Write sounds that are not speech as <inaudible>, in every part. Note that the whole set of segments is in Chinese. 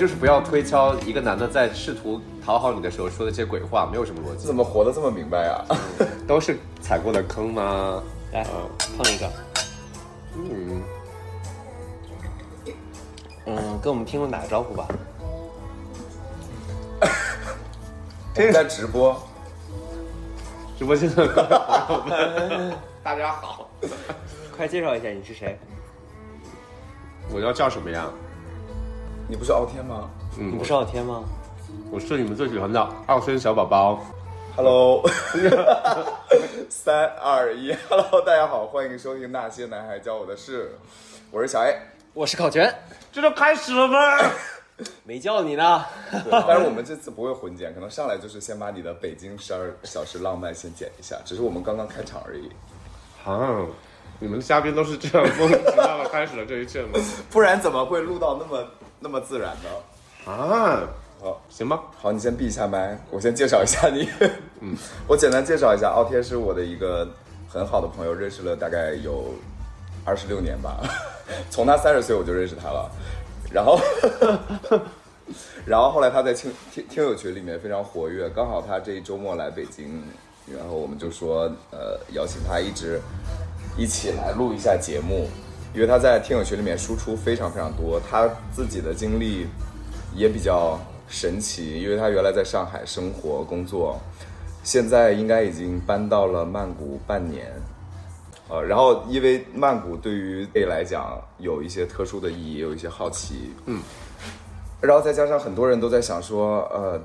就是不要推敲一个男的在试图讨好你的时候说的这些鬼话，没有什么逻辑怎，么活得这么明白啊？都是踩过的坑吗？来碰一个，嗯，嗯，跟我们听众打个招呼吧。我们在直播，直播间的各位朋友们，<laughs> 大家好，<laughs> 快介绍一下你是谁？我要叫什么呀？你不是傲天吗嗯，你不是傲天吗？我是你们最喜欢的二孙小宝宝。？Hello，<laughs> 三二一，Hello，大家好，欢迎收听《那些男孩教我的事》，我是小 A。我是考全，这就开始了吗？<coughs> 没叫你呢。但是我们这次不会混剪，可能上来就是先把你的北京十二小时浪漫先剪一下，只是我们刚刚开场而已。啊，你们的嘉宾都是这样莫名其妙的开始了这一切吗？<laughs> 不然怎么会录到那么那么自然的？啊，好，行吧，好，你先闭一下麦，我先介绍一下你。嗯，<laughs> 我简单介绍一下，傲天是我的一个很好的朋友，认识了大概有二十六年吧，<laughs> 从他三十岁我就认识他了，然后，然后后来他在听听听友群里面非常活跃，刚好他这一周末来北京，然后我们就说，呃，邀请他一直一起来录一下节目，因为他在听友群里面输出非常非常多，他自己的经历也比较神奇，因为他原来在上海生活工作，现在应该已经搬到了曼谷半年。呃，然后因为曼谷对于 gay 来讲有一些特殊的意义，也有一些好奇，嗯，然后再加上很多人都在想说，呃，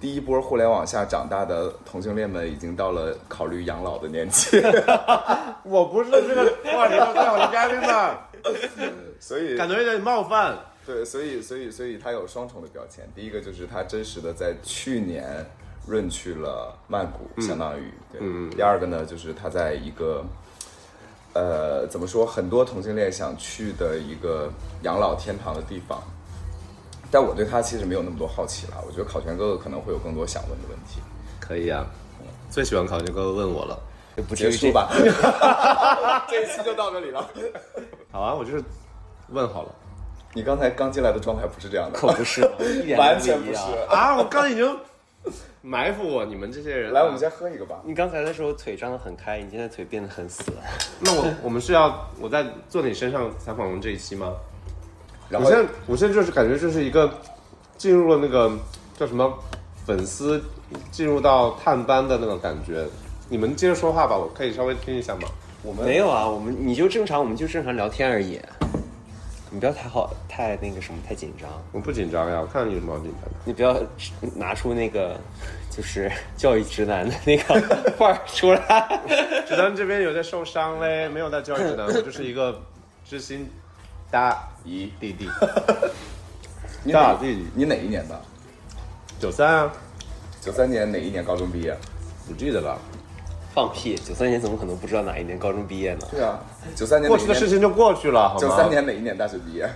第一波互联网下长大的同性恋们已经到了考虑养老的年纪，<laughs> 我不是这个话题的最好的嘉宾吧？所以感觉有点冒犯。对，所以所以所以他有双重的标签。第一个就是他真实的在去年润去了曼谷，相当于对。第二个呢，就是他在一个呃怎么说，很多同性恋想去的一个养老天堂的地方。但我对他其实没有那么多好奇了，我觉得考全哥哥可能会有更多想问的问题。可以啊，最喜欢考全哥哥问我了。不结束吧，<laughs> <laughs> 这一期就到这里了。<laughs> 好啊，我就是问好了你刚才刚进来的状态不是这样的，可不是，一点都完全不是。。啊！我刚已经埋伏我，你们这些人。来，我们先喝一个吧。你刚才的时候腿张得很开，你现在腿变得很死。那我我们是要我在坐你身上采访我们这一期吗？然后我现在我现在就是感觉这是一个进入了那个叫什么粉丝进入到探班的那种感觉。你们接着说话吧，我可以稍微听一下吗？我们没有啊，我们你就正常，我们就正常聊天而已。你不要太好，太那个什么，太紧张。我不紧张呀，我看你有什么好紧张的？你不要拿出那个 <laughs> 就是教育直男的那个 <laughs> 范儿出来。直男这边有在受伤嘞，没有在教育直男，我就是一个知心大姨 <laughs> 弟弟。你哪大弟弟你哪一年的？九三啊，九三年哪一年高中毕业？不记得了。放屁！九三年怎么可能不知道哪一年高中毕业呢？对啊，九三年过去的事情就过去了，好吗？九三年哪一年大学毕业？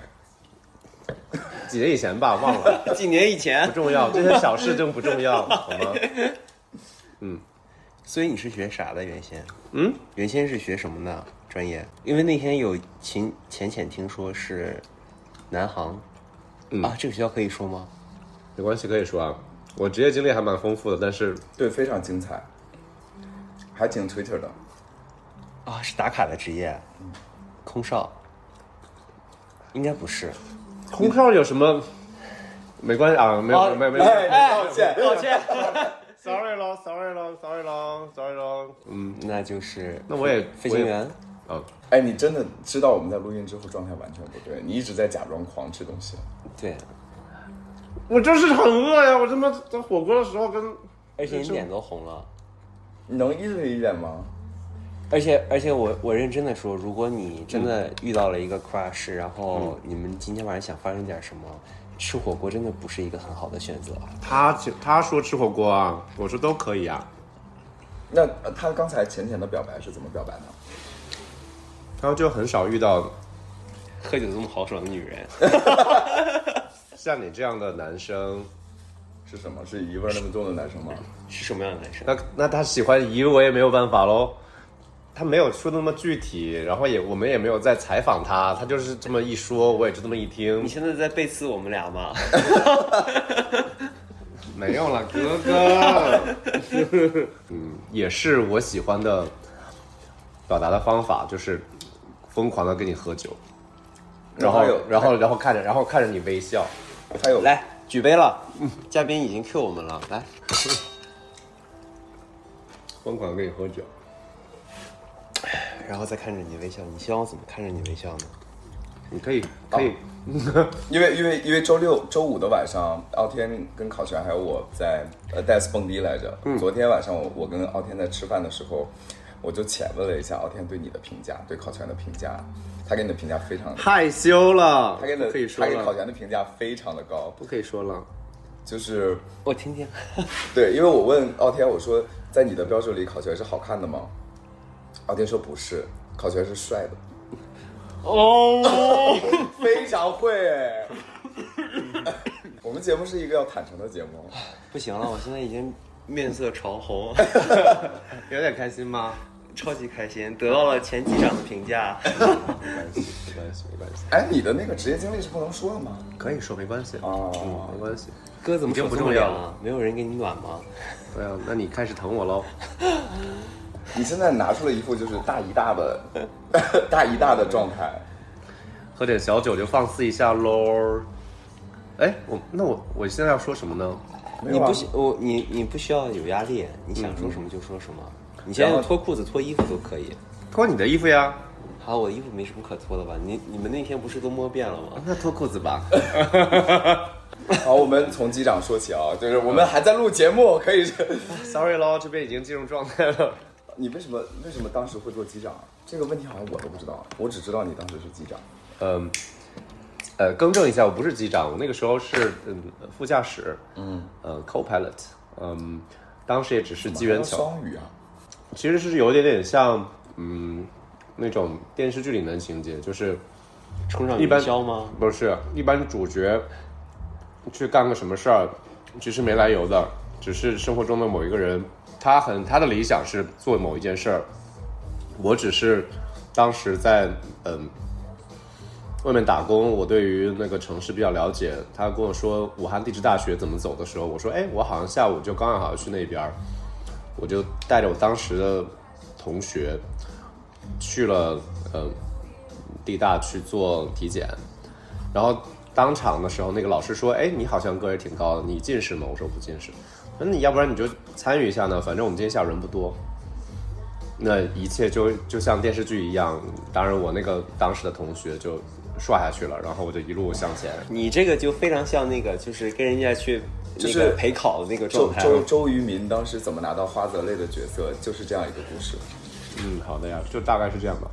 几年以前吧，忘了，<laughs> 几年以前不。重要，这些小事真不重要，<laughs> 好吗？嗯所以你是学啥的？原先？嗯，原先是学什么的专业？因为那天有浅浅浅听说是南航。嗯啊，这个学校可以说吗？没关系，可以说啊，我职业经历还蛮丰富的，但是对，非常精彩，还挺 Twitter 的。啊，是打卡的职业。空少。应该不是。空少有什么？没关系啊，没有哦没有没有哎，道歉，抱歉。<laughs> sorry 咯，sorry 咯，sorry 咯，sorry 咯，嗯，那就是那我也飞行员。啊，哎，你真的知道我们在录音之后状态完全不对，你一直在假装狂吃东西。对，我就是很饿呀，我他妈在火锅的时候跟，而且你脸都红了。你能一人一点吗？而且而且我我认真的说，如果你真的遇到了一个 crush，、然后你们今天晚上想发生点什么，吃火锅真的不是一个很好的选择。他他说吃火锅啊，我说都可以啊，那呃他刚才浅浅的表白是怎么表白的？然后就很少遇到喝酒这么豪爽的女人，<laughs> 像你这样的男生，是什么？是姨味儿那么重的男生吗？是什么样的男生？那那他喜欢姨我也没有办法喽。他没有说的那么具体，然后也我们也没有在采访他，他就是这么一说，我也就这么一听你，现在在背刺我们俩吗？<laughs> 没有了，哥哥。<laughs> 嗯，也是我喜欢的表达的方法，就是疯狂的跟你喝酒，然后有然后然后看着然后看着你微笑，还有来，举杯了，嘉宾已经 Q 我们了，来，<laughs> 疯狂地跟你喝酒。然后再看着你微笑，你希望我怎么看着你微笑呢？你可以可以，<laughs> 因为因为因为周六周五的晚上，傲天跟考全还有我在呃 DES 蹦迪来着。昨天晚上我我跟傲天在吃饭的时候，我就浅问了一下傲天对你的评价，对考全的评价，他给你的评价非常，害羞了，他给你的可以说他给考了，全的评价非常的高，不可以说了。就是我听听。<laughs> 对，因为我问傲天我说在你的标准里考全是好看的吗？傲天说不是，考全是帅的，哦，<laughs> 非常会哎。<laughs> 我们节目是一个要坦诚的节目，不行了，我现在已经面色潮红，有点开心吗？超级开心，得到了前机长的评价。没关系，没关系，没关系，哎，你的那个职业经历是不能说的吗？可以说没关系哦嗯，没关系。哥怎么已经手这么不重要了？没有人给你暖吗？对啊，那你开始疼我喽。<laughs> 你现在拿出了一副就是大一大的 <laughs> 大一大的状态，喝点小酒就放肆一下喽。哎，我那我我现在要说什么呢？啊你不需我你你不需要有压力，你想说什么就说什么。你现在脱裤子、脱衣服都可以。脱你的衣服呀。好，我衣服没什么可脱的吧？你你们那天不是都摸遍了吗？那脱裤子吧。<laughs> 好，我们从机长说起啊，就是我们还在录节目，可以。<laughs> Sorry 喽，这边已经进入状态了。你为什么为什么当时会做机长？这个问题好像我都不知道，我只知道你当时是机长。嗯，呃，更正一下，我不是机长，我那个时候是嗯副驾驶，嗯，呃，co-pilot，嗯，当时也只是机缘巧，双语啊，其实是有一点点像嗯那种电视剧里面的情节，就是冲上一般云霄吗？不是一般主角去干个什么事儿，其实没来由的，只是生活中的某一个人，他很他的理想是做某一件事儿，我只是当时在嗯外面打工，我对于那个城市比较了解。他跟我说武汉地质大学怎么走的时候，我说哎，我好像下午就刚刚好要去那边儿，我就带着我当时的同学去了呃地大去做体检，然后当场的时候，那个老师说：“哎，你好像个儿挺高的，你近视吗？”我说：“不近视。”那你要不然你就参与一下呢？反正我们今天下午人不多。那一切就就像电视剧一样，当然我那个当时的同学就刷下去了，然后我就一路向前。你这个就非常像那个，就是跟人家去就是陪考的那个周状态。周周渝民当时怎么拿到花泽类的角色，就是这样一个故事。嗯，好的呀，就大概是这样吧。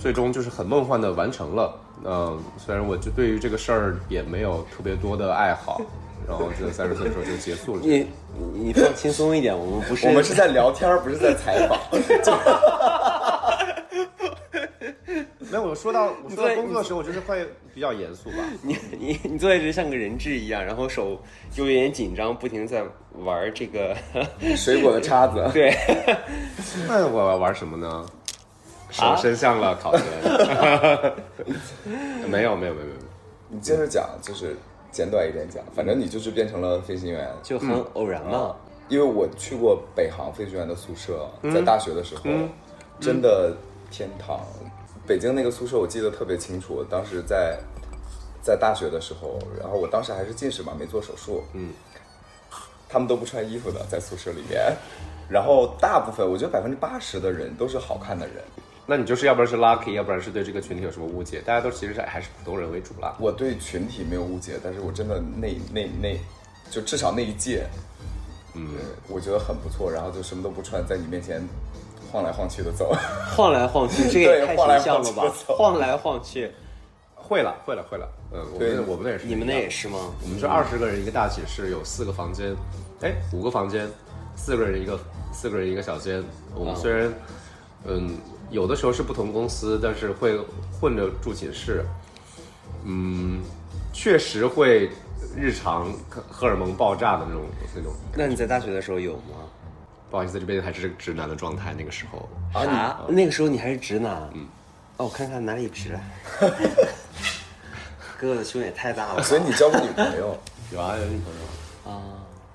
最终就是很梦幻的完成了。嗯、虽然我就对于这个事儿也没有特别多的爱好，然后就在三十岁的时候就结束了。你你放轻松一点，我们不是我们是在聊天儿，不是在采访。<laughs> <laughs> <laughs> <laughs> 没有，我说到我说到工作的时候，我就是会比较严肃吧。<laughs> 你你你坐在这像个人质一样，然后手又有点紧张，不停在玩这个。<laughs> 水果的叉子，对，那我要玩什么呢？手啊伸向了考前。没有没有没有没有，你接着讲，就是简短一点讲，反正你就是变成了飞行员。就很偶然嘛。因为我去过北航飞行员的宿舍，在大学的时候，真的天堂。北京那个宿舍我记得特别清楚，当时在在大学的时候，然后我当时还是近视嘛，没做手术，嗯，他们都不穿衣服的，在宿舍里面，然后大部分我觉得百分之八十的人都是好看的人，那你就是要不然是 lucky，要不然是对这个群体有什么误解。大家都其实还是普通人为主啦。我对群体没有误解，但是我真的那那那，就至少那一届，嗯，我觉得很不错。然后就什么都不穿，在你面前晃来晃去的走。晃来晃去，<laughs> 这个也太对晃来形象了吧晃来晃去，会了会了会了，嗯，我们我们那也是，你们那也。是吗？我们是二十个人一个大寝室，有四个房间，哎，五个房间，四个人一个，四个人一个小间。我们啊虽然，嗯，有的时候是不同公司，但是会混着住寝室。嗯，确实会日常荷荷尔蒙爆炸的那种那种。那你在大学的时候有吗？不好意思，这边还是直男的状态。那个时候，啊你啊，那个时候你还是直男。嗯。哦，我看看哪里直了？哥 <laughs> 哥的胸也太大了。所以你交过女朋友，<laughs> 有啊，有女朋友，啊，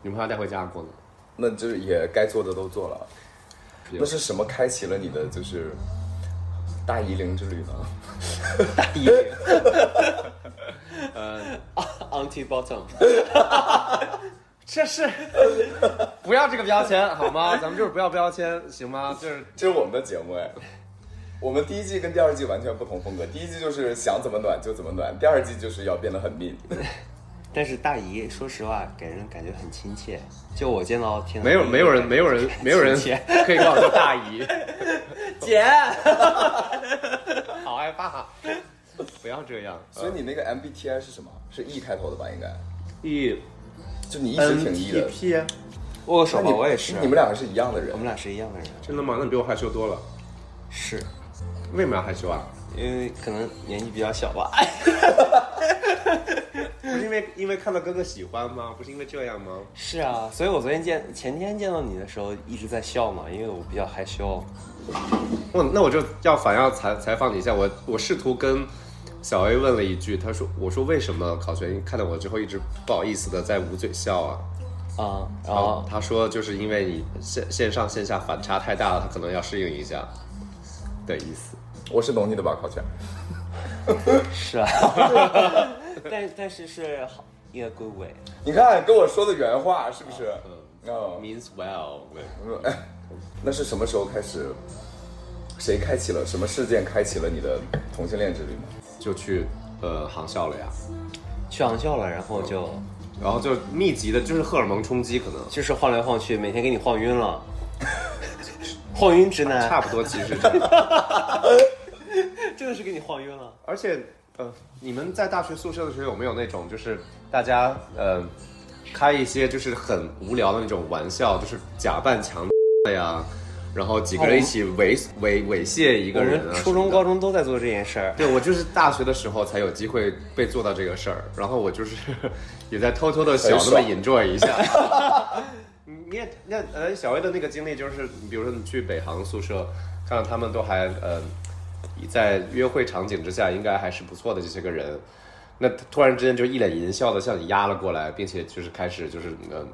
女朋友带回家过呢。那就是也该做的都做了。那是什么开启了你的就是大夷陵之旅呢？<laughs> 大一点。呃，anti bottom。这是 <laughs> 不要这个标签好吗？<laughs> 咱们就是不要标签，行吗？就是这是我们的节目哎。我们第一季跟第二季完全不同风格，第一季就是想怎么暖就怎么暖，第二季就是要变得很 mean。<laughs> 但是大姨，说实话，给人感觉很亲切。就我见到天，没有没有人没有人没有人可以叫我叫大姨，姐。好害怕，不要这样。所以你那个 MBTI 是什么？是 E 开头的吧？应该，E 就你一直挺 E 的。P，握手吧，我也是。你们两个是一样的人我。们俩是一样的人。真的吗？那你比我害羞多了。是，为什么要害羞啊？因为可能年纪比较小吧。<laughs> 不是因为因为看到哥哥喜欢吗？不是因为这样吗？是啊，所以我昨天见前天见到你的时候一直在笑嘛，因为我比较害羞。我那我就要反要采采访你一下，我我试图跟小 A 问了一句，他说我说为什么考全看到我之后一直不好意思的在捂嘴笑啊？啊，然然后后他说就是因为你线线上线下反差太大了，他可能要适应一下的意思。我是懂你的吧，考全。是啊，<laughs> 但但是是好一个归位。你看跟我说的原话是不是？嗯，Means well，哎，<laughs> 那是什么时候开始？谁开启了什么事件开启了你的同性恋之旅吗？就去呃航校了呀，去航校了，然后就然后就密集的就是荷尔蒙冲击，可能。就是晃来晃去，每天给你晃晕了，晃晕直男，差不多，其实。<laughs> 真的是给你晃晕了。而且，呃，你们在大学宿舍的时候有没有那种，就是大家呃开一些就是很无聊的那种玩笑，就是假扮强的呀，然后几个人一起猥猥猥亵一个人啊。们初中、高。中都在做这件事儿。对，我就是大学的时候才有机会被做到这个事儿，然后我就是 <laughs> 也在偷偷的小那么 enjoy 一下。<laughs> 你也那呃，小薇的那个经历就是，比如说你去北航宿舍，看到他们都还呃，在约会场景之下，应该还是不错的这些个人，那突然之间就一脸淫笑的向你压了过来，并且就是开始就是呃，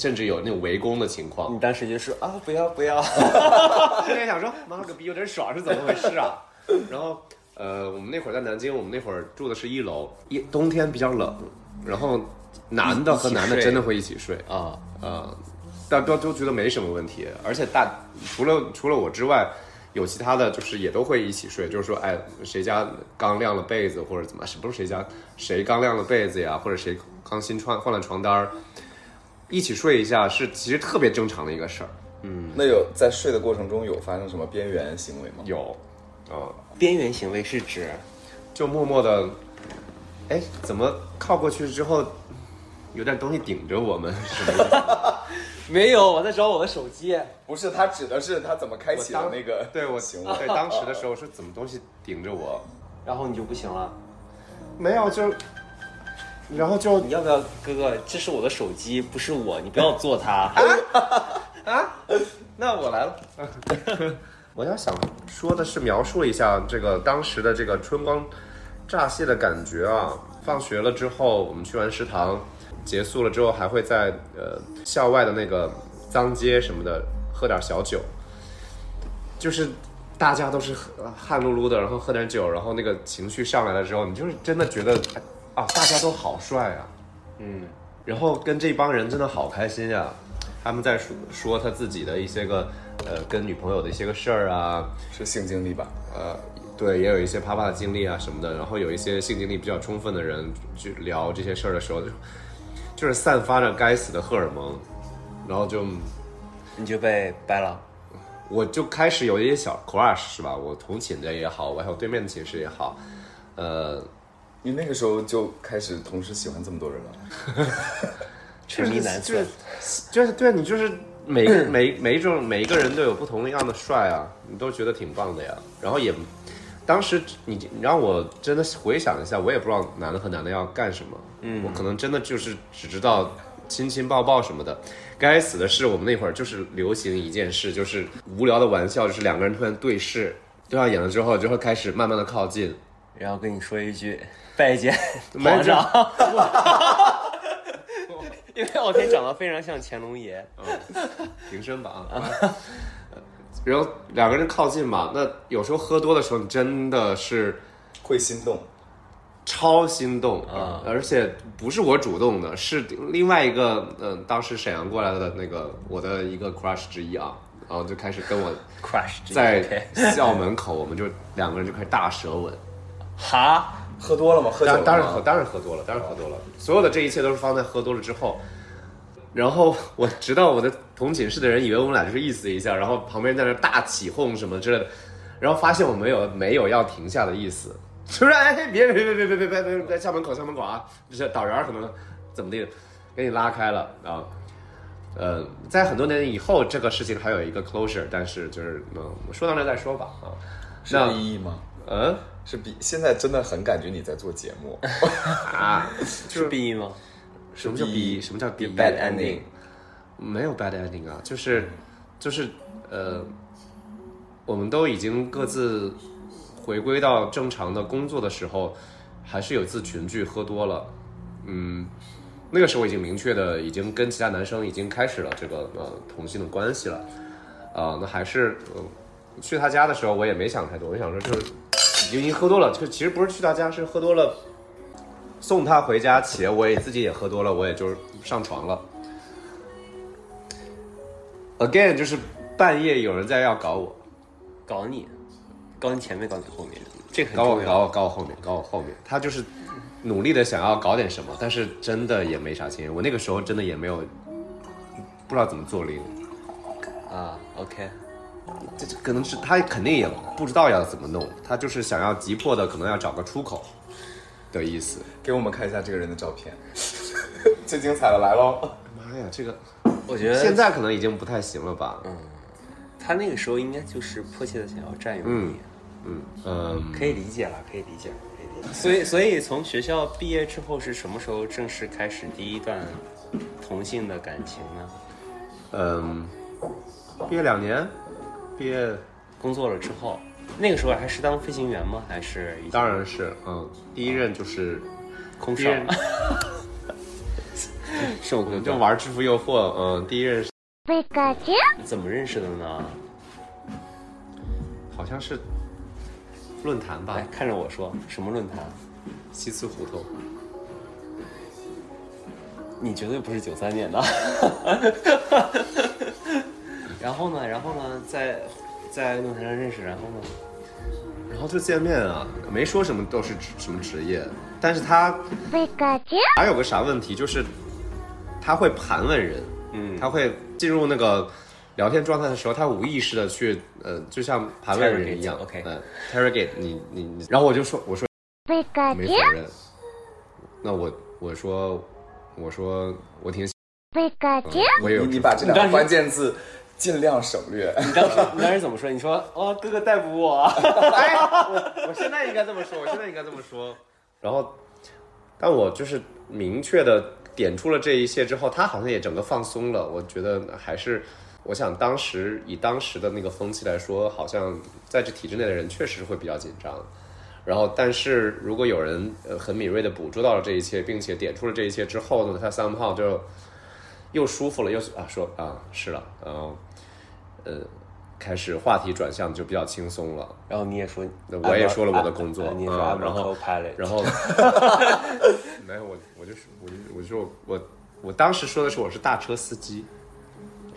甚至有那种围攻的情况你。当时就说啊，不要不要，<laughs> 现在想说，妈了个逼，有点爽是怎么回事啊？<laughs> 然后，呃，我们那会儿在南京，我们那会儿住的是一楼，一冬天比较冷，然后男的和男的真的会一起睡啊，呃，大都都觉得没什么问题，而且大除了除了我之外，有其他的就是也都会一起睡，就是说，哎，谁家刚晾了被子或者怎么，是不是谁家谁刚晾了被子呀，或者谁刚新穿换了床单儿，一起睡一下是其实特别正常的一个事儿。嗯那有在睡的过程中有发生什么边缘行为吗？有，啊、边缘行为是指就默默的，哎，怎么靠过去之后，有点东西顶着我们，是 <laughs> 什么？没有，我在找我的手机。不是，他指的是他怎么开启的那个对我行为。对当时的时候是怎么东西顶着我？然后你就不行了，没有，就，然后就你要不要，哥哥？这是我的手机，不是我，你不要做它。<laughs> 啊，<laughs> 那我来了。<laughs> 我要想说的是，描述一下这个当时的这个春光乍泄的感觉啊。放学了之后，我们去完食堂，结束了之后，还会在呃校外的那个脏街什么的喝点小酒，就是大家都是汗漉漉的，然后喝点酒，然后那个情绪上来了之后，你就是真的觉得哎啊，大家都好帅啊，嗯，然后跟这帮人真的好开心呀、他们在说说他自己的一些个呃跟女朋友的一些个事儿啊，是性经历吧？呃，对，也有一些啪啪的经历啊什么的，然后有一些性经历比较充分的人去聊这些事儿的时候，就就是散发着该死的荷尔蒙，然后就你就被掰了。我就开始有一些小 crush 是吧？我同寝的也好，我还有对面的寝室也好，呃，你那个时候就开始同时喜欢这么多人了？<laughs> 沉迷男就是，就是对啊你就是每个每每一种每一个人都有不同样的帅啊，你都觉得挺棒的呀。然后也，当时你你让我真的回想一下，我也不知道男的和男的要干什么。嗯，我可能真的就是只知道亲亲抱抱什么的。该死的是，我们那会儿就是流行一件事，就是无聊的玩笑，就是两个人突然对视，对上眼了之后，就会开始慢慢的靠近。然后跟你说一句拜见 <laughs> 没皇上，<laughs> 因为傲天长得非常像乾隆爷。<laughs> 平身吧啊。然后两个人靠近嘛，那有时候喝多的时候，你真的是会心动。超心动啊而且不是我主动的，是另外一个嗯、当时沈阳过来的那个我的一个 crush 之一啊，然后就开始跟我 crush 在校门口，我们就两个人就开始大舌吻。哈，喝多了吗？喝酒当当然喝，当然喝多了，当然喝多了。所有的这一切都是放在喝多了之后。然后 <laughs> 我直到我的同寝室的人以为我们俩就是意思一下，然后旁边在那大起哄什么之类的，然后发现我没有没有要停下的意思，<laughs> 就是哎别别别别别别别别别校门口校门口啊，就是导员可能怎么地给你拉开了啊。呃，在很多年以后，这个事情还有一个 closure，但是就是嗯，我说到那再说吧啊。是有意义吗？嗯是 B，现在真的很感觉你在做节目。<laughs> 啊，<laughs> 是 B 吗？什么叫 B？什么叫 B bad ending 没有 bad ending 啊，就是就是呃，我们都已经各自回归到正常的工作的时候，还是有一次群聚喝多了，嗯，那个时候已经明确的已经跟其他男生已经开始了这个呃同性的关系了，啊、那还是、呃、去他家的时候我也没想太多，我想说就是已经喝多了，就其实不是去他家，是喝多了。送他回家，且我也自己也喝多了，我也就是上床了。Again，就是半夜有人在要搞我，搞你，搞你前面，搞你后面，这搞我，搞我，搞我后面，搞我后面。他就是努力的想要搞点什么，但是真的也没啥经验。我那个时候真的也没有不知道怎么做零，啊，OK，这这可能是他肯定也不知道要怎么弄，他就是想要急迫的可能要找个出口的意思。给我们看一下这个人的照片，<laughs> 最精彩的来喽！妈呀，这个我觉得现在可能已经不太行了吧？嗯他那个时候应该就是迫切的想要占有你，嗯嗯。可以理解了，可以理解了，可以理解。所以，所以从学校毕业之后是什么时候正式开始第一段同性的感情呢？嗯，毕业两年，毕业工作了之后，那个时候还是当飞行员吗？还是已经当然是，嗯，第一任就是空少第一任？<laughs> 受空就玩制服诱惑，嗯，第一任是怎么认识的呢？好像是论坛吧来，看着我说，什么论坛？西四胡同，你绝对不是九三年的。然后呢？然后呢？在在论坛上认识，然后呢？然后就见面啊，没说什么都是职什么职业，但是他还有个啥问题，就是他会盘问人，嗯他会进入那个聊天状态的时候，他无意识的去，呃，就像盘问人一样 Interrogate，，OK 嗯，interrogate 你你你，然后我就说，我说没否认，那我我说我说我挺喜，我有你你把这两个关键字尽量省略。<laughs> 你当时你当时怎么说？你说哦，哥哥逮捕我啊。<laughs> 哎，我我现在应该这么说，我现在应该这么说。然后，但我就是明确的点出了这一切之后，他好像也整个放松了。我觉得还是，我想当时以当时的那个风气来说，好像在这体制内的人确实会比较紧张。然后，但是如果有人呃很敏锐的捕捉到了这一切，并且点出了这一切之后呢，他 somehow 就又舒服了，又啊说啊是了，然后呃开始话题转向就比较轻松了。然后你也说，我也说了我的工作啊你也说嗯 I'm 然后 a co-pilot，然后 <laughs> 没有我，我就是我就我就说我我我当时说的是我是大车司机，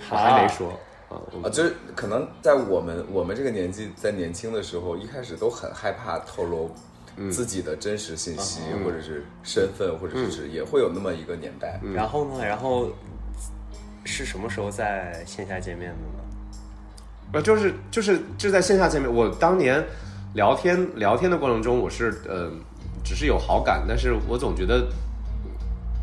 我还没说啊，啊，就是可能在我们我们这个年纪，在年轻的时候，一开始都很害怕透露自己的真实信息，或者是身份，或者是职业，会有那么一个年代。然后呢？然后是什么时候在线下见面的呢？呃就是就是就在线下见面，我当年聊天聊天的过程中，我是呃只是有好感，但是我总觉得。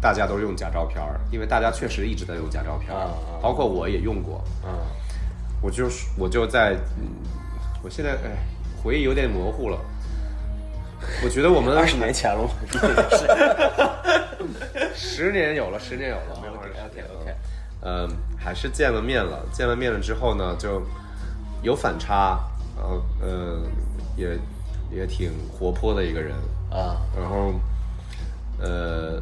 大家都用假照片儿，因为大家确实一直在用假照片儿，包括我也用过。嗯，我就是我就在，嗯，我现在哎回忆有点模糊了。我觉得我们 <laughs> 二十年前了，我这也是。十年有了，十年有了，没有二十 OK OK，嗯，还是见了面了。见了面了之后呢，就有反差，然后嗯，也也挺活泼的一个人。啊，然后呃，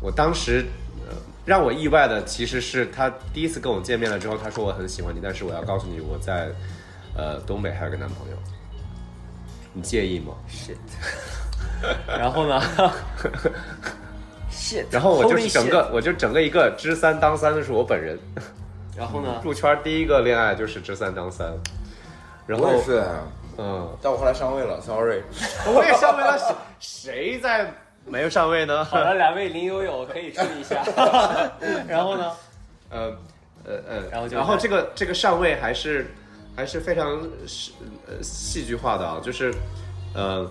我当时呃让我意外的其实是他第一次跟我见面了之后，他说我很喜欢你，但是我要告诉你我在呃东北还有个男朋友，你介意吗？shit，<laughs> 然后呢？<laughs> shit，然后我就 holy 整个我就整个一个知三当三的是我本人。然后呢？入圈第一个恋爱就是知三当三，然后是，嗯，但我后来上位了，sorry。<laughs> 我也上位了，谁谁在没有上位呢？好了，<laughs> 两位林友友可以注意一下。<laughs> 然后呢？呃呃呃，然后就然后这个这个上位还是还是非常是呃戏剧化的啊，就是呃，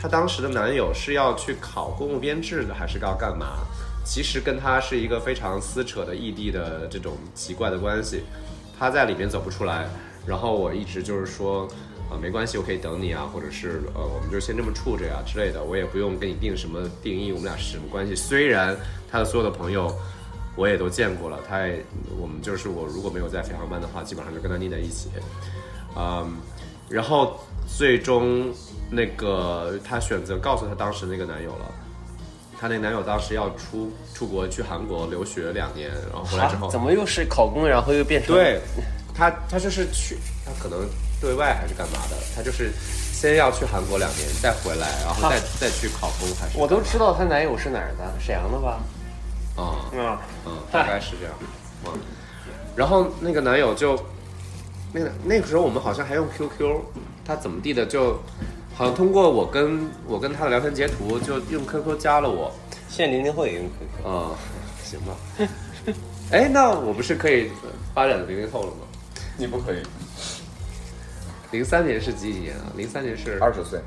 她当时的男友是要去考公务编制的，还是要干嘛？其实跟他是一个非常撕扯的异地的这种奇怪的关系，他在里面走不出来，然后我一直就是说。啊，没关系，我可以等你啊，或者是呃，我们就先这么处着呀之类的，我也不用给你定什么定义，我们俩是什么关系。虽然他的所有的朋友我也都见过了，他也我们就是我如果没有在飞航班的话，基本上就跟他腻在一起，嗯，然后最终那个他选择告诉他当时那个男友了，他那男友当时要出出国去韩国留学两年，然后回来之后，啊怎么又是考公，然后又变成对他，他就是去，他可能对外还是干嘛的，他就是先要去韩国两年，再回来，然后再、再去考公，还是我都知道她男友是哪儿的，沈阳的吧？啊。嗯，嗯，大概是这样。嗯，然后那个男友就，那个那个时候我们好像还用 QQ，他怎么地的就，好像通过我跟我跟他的聊天截图，就用 QQ 加了我。现在零零后也用 QQ。啊、行吧。<laughs> 哎，那我不是可以发展零零后了吗？你不可以，零三年是几几年啊？零三年是二十岁。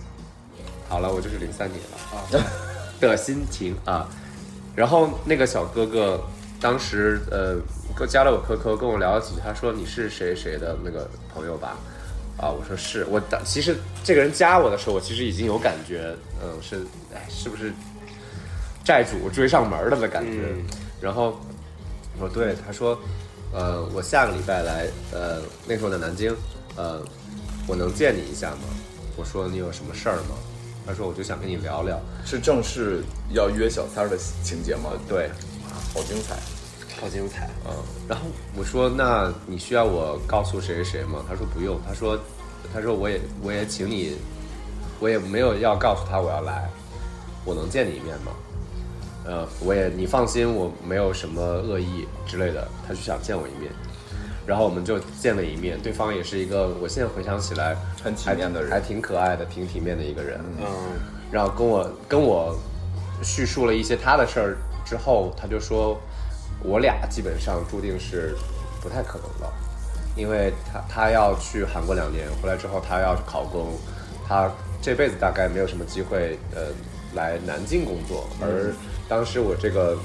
好了，我就是零三年了啊 <laughs> 的心情啊。然后那个小哥哥当时呃给我加了我 QQ，跟我聊了几句，他说你是谁谁的那个朋友吧？啊，我说是我当其实这个人加我的时候，我其实已经有感觉，嗯，是哎是不是债主追上门了的感觉？然后我说对，他说呃我下个礼拜来，呃那时候在南京，呃我能见你一下吗？我说你有什么事儿吗？他说我就想跟你聊聊。是正式要约小三儿的情节吗？对，啊，好精彩。好精彩！嗯，然后我说那你需要我告诉谁谁谁吗？他说不用，他说他说我也我也请你，我也没有要告诉他我要来，我能见你一面吗？呃，我也你放心，我没有什么恶意之类的，他就想见我一面，然后我们就见了一面，对方也是一个我现在回想起来很体面的人。还挺可爱的，挺体面的一个人，嗯，然后跟我跟我叙述了一些他的事儿之后，他就说，我俩基本上注定是不太可能了，因为他他要去韩国两年，回来之后他要去考公，他这辈子大概没有什么机会呃来南京工作，而当时我这个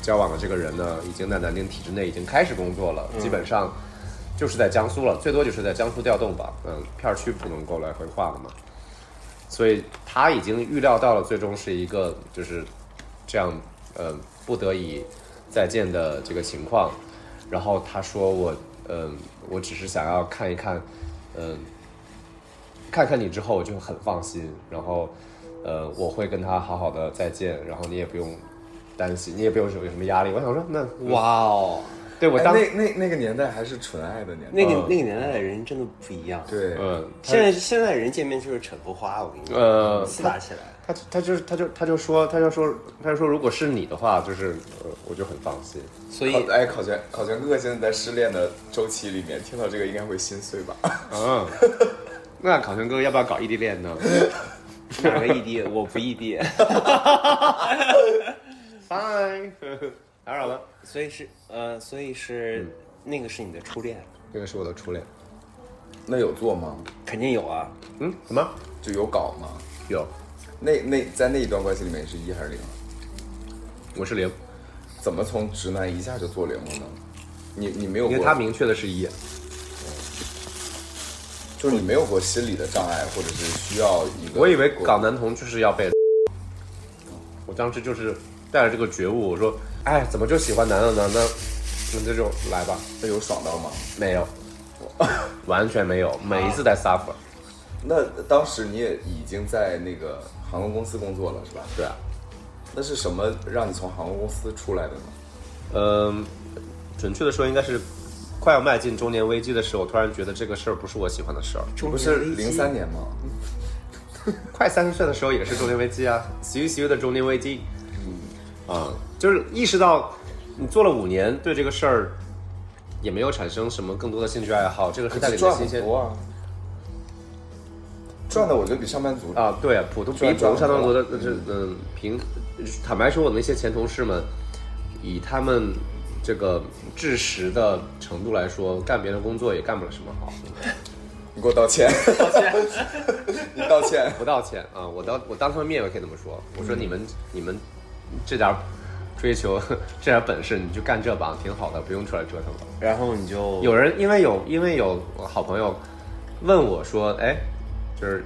交往的这个人呢，已经在南京体制内已经开始工作了，基本上就是在江苏了，最多就是在江苏调动吧，嗯，片儿区不能够来回划了嘛。所以他已经预料到了，最终是一个就是这样，呃，不得已再见的这个情况。然后他说我，嗯、我只是想要看一看，嗯、看看你之后我就很放心。然后，呃，我会跟他好好的再见，然后你也不用担心，你也不用有什么压力。我想说，那哇哦，对我当，那那那个年代还是纯爱的年代。嗯那个那个年代的人真的不一样。，对，嗯，现在现在人见面就是扯头花，我跟你说，呃，厮打起来。他他就是他就他就说他就说他就说，如果是你的话，就是呃，我就很放心。所以考哎，考全考全哥哥现在在失恋的周期里面，听到这个应该会心碎吧？嗯，<laughs> 那考全哥要不要搞异地恋呢？哪个异地？我不异地。<laughs> <laughs> Fine，打扰了。所以是呃，所以是那个是你的初恋，这个是我的初恋。那有做吗？肯定有啊。嗯，什么？就有搞吗？有，那那在那一段关系里面是一还是零？我是零，怎么从直男一下就做零了呢？你你没有过，因为他明确的是一。就是你没有过心理的障碍，或者是需要一个。我以为港男同就是要被，我当时就是带着这个觉悟，我说哎，怎么就喜欢男的呢？那那这就来吧。那有爽到吗？没有，<laughs> 完全没有，每一次在 suffer。那当时你也已经在那个航空公司工作了，是吧？对啊，那是什么让你从航空公司出来的呢？嗯，准确的说，应该是快要迈进中年危机的时候，突然觉得这个事儿不是我喜欢的事儿。这不是零三年吗？<laughs> 快三十岁的时候也是中年危机啊，习习的中年危机。嗯，啊，就是意识到你做了五年，对这个事儿也没有产生什么更多的兴趣爱好，这个是带给你新鲜赚的我觉得比上班族啊，对啊，普通比普通上班族的赚这嗯平，坦白说，我那些前同事们，以他们这个知识的程度来说，干别的工作也干不了什么好。你给我道歉，道歉，<laughs> 你道歉。不道歉啊！我当我当他们面我可以这么说，我说你们、你们这点儿追求 <laughs> 这点儿本事，你就干这行挺好的，不用出来折腾了。然后你就有人因为有因为有好朋友问我说，哎，就是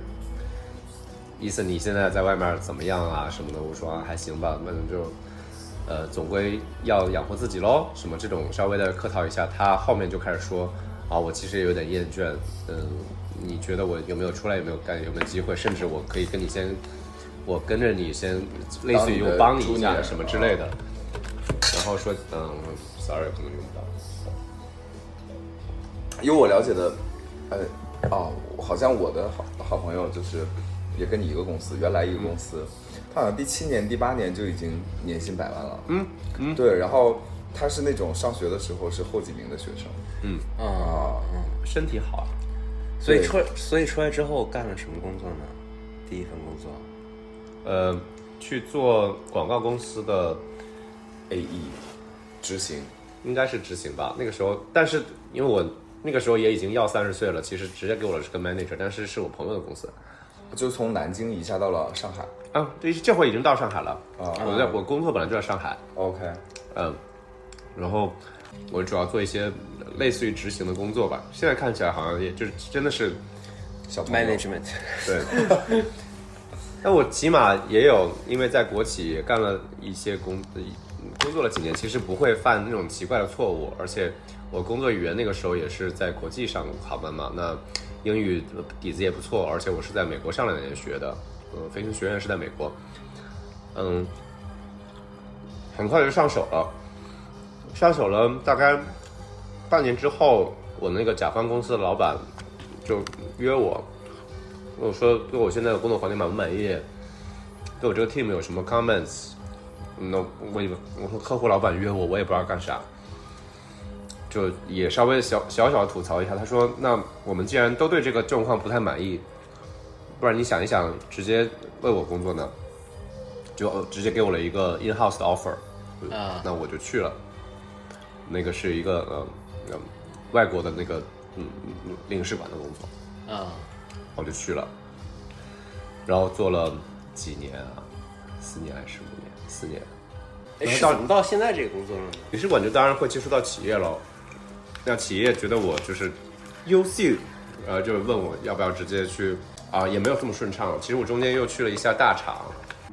意思你现在在外面怎么样啊什么的？我说啊还行吧，那就呃总归要养活自己喽，什么这种稍微的客套一下，他后面就开始说啊我其实也有点厌倦，嗯，你觉得我有没有出来有没有干有没有机会，甚至我可以跟你先。我跟着你先，类似于我帮你一下什么之类的，然后说，嗯，sorry，可能用不到。以我了解的，呃，哦，好像我的好好朋友就是也跟你一个公司，原来一个公司，他好像第七年、第八年就已经年薪百万了。嗯嗯，对，然后他是那种上学的时候是后几名的学生。嗯，啊，身体好所以出所以出来之后干了什么工作呢？第一份工作，呃，去做广告公司的 A E 执行，应该是执行吧。那个时候，但是因为我那个时候也已经要三十岁了，其实直接给我的是个 manager，但是是我朋友的公司。就从南京移下到了上海。啊，对这会儿已经到上海了。啊我在我工作本来就在上海，OK，嗯，然后我主要做一些类似于执行的工作吧。现在看起来好像也就是真的是小 management，对。<laughs> 但我起码也有，因为在国企干了一些工，工作了几年，其实不会犯那种奇怪的错误。而且我工作语言那个时候也是在国际上航班嘛，那英语底子也不错，而且我是在美国上两年学的，呃，飞行学院是在美国，嗯，很快就上手了。上手了，大概半年之后，我那个甲方公司的老板就约我，跟我说对我现在的工作环境满不满意，对我这个 team 有什么 comments？那我以为我说客户老板约我，我也不知道干啥，就也稍微小小小的吐槽一下。他说：“那我们既然都对这个状况不太满意，不然你想一想，直接为我工作呢？”就呃直接给我了一个 in house 的 offer，啊那我就去了。那个是一个呃呃外国的那个领事馆的工作。啊，我就去了，然后做了几年啊，四年还是五年？四年。哎，是怎么到现在这个工作了呢？领事馆就当然会接触到企业喽，那企业觉得我就是优秀，呃，就问我要不要直接去啊，也没有这么顺畅。其实我中间又去了一下大厂，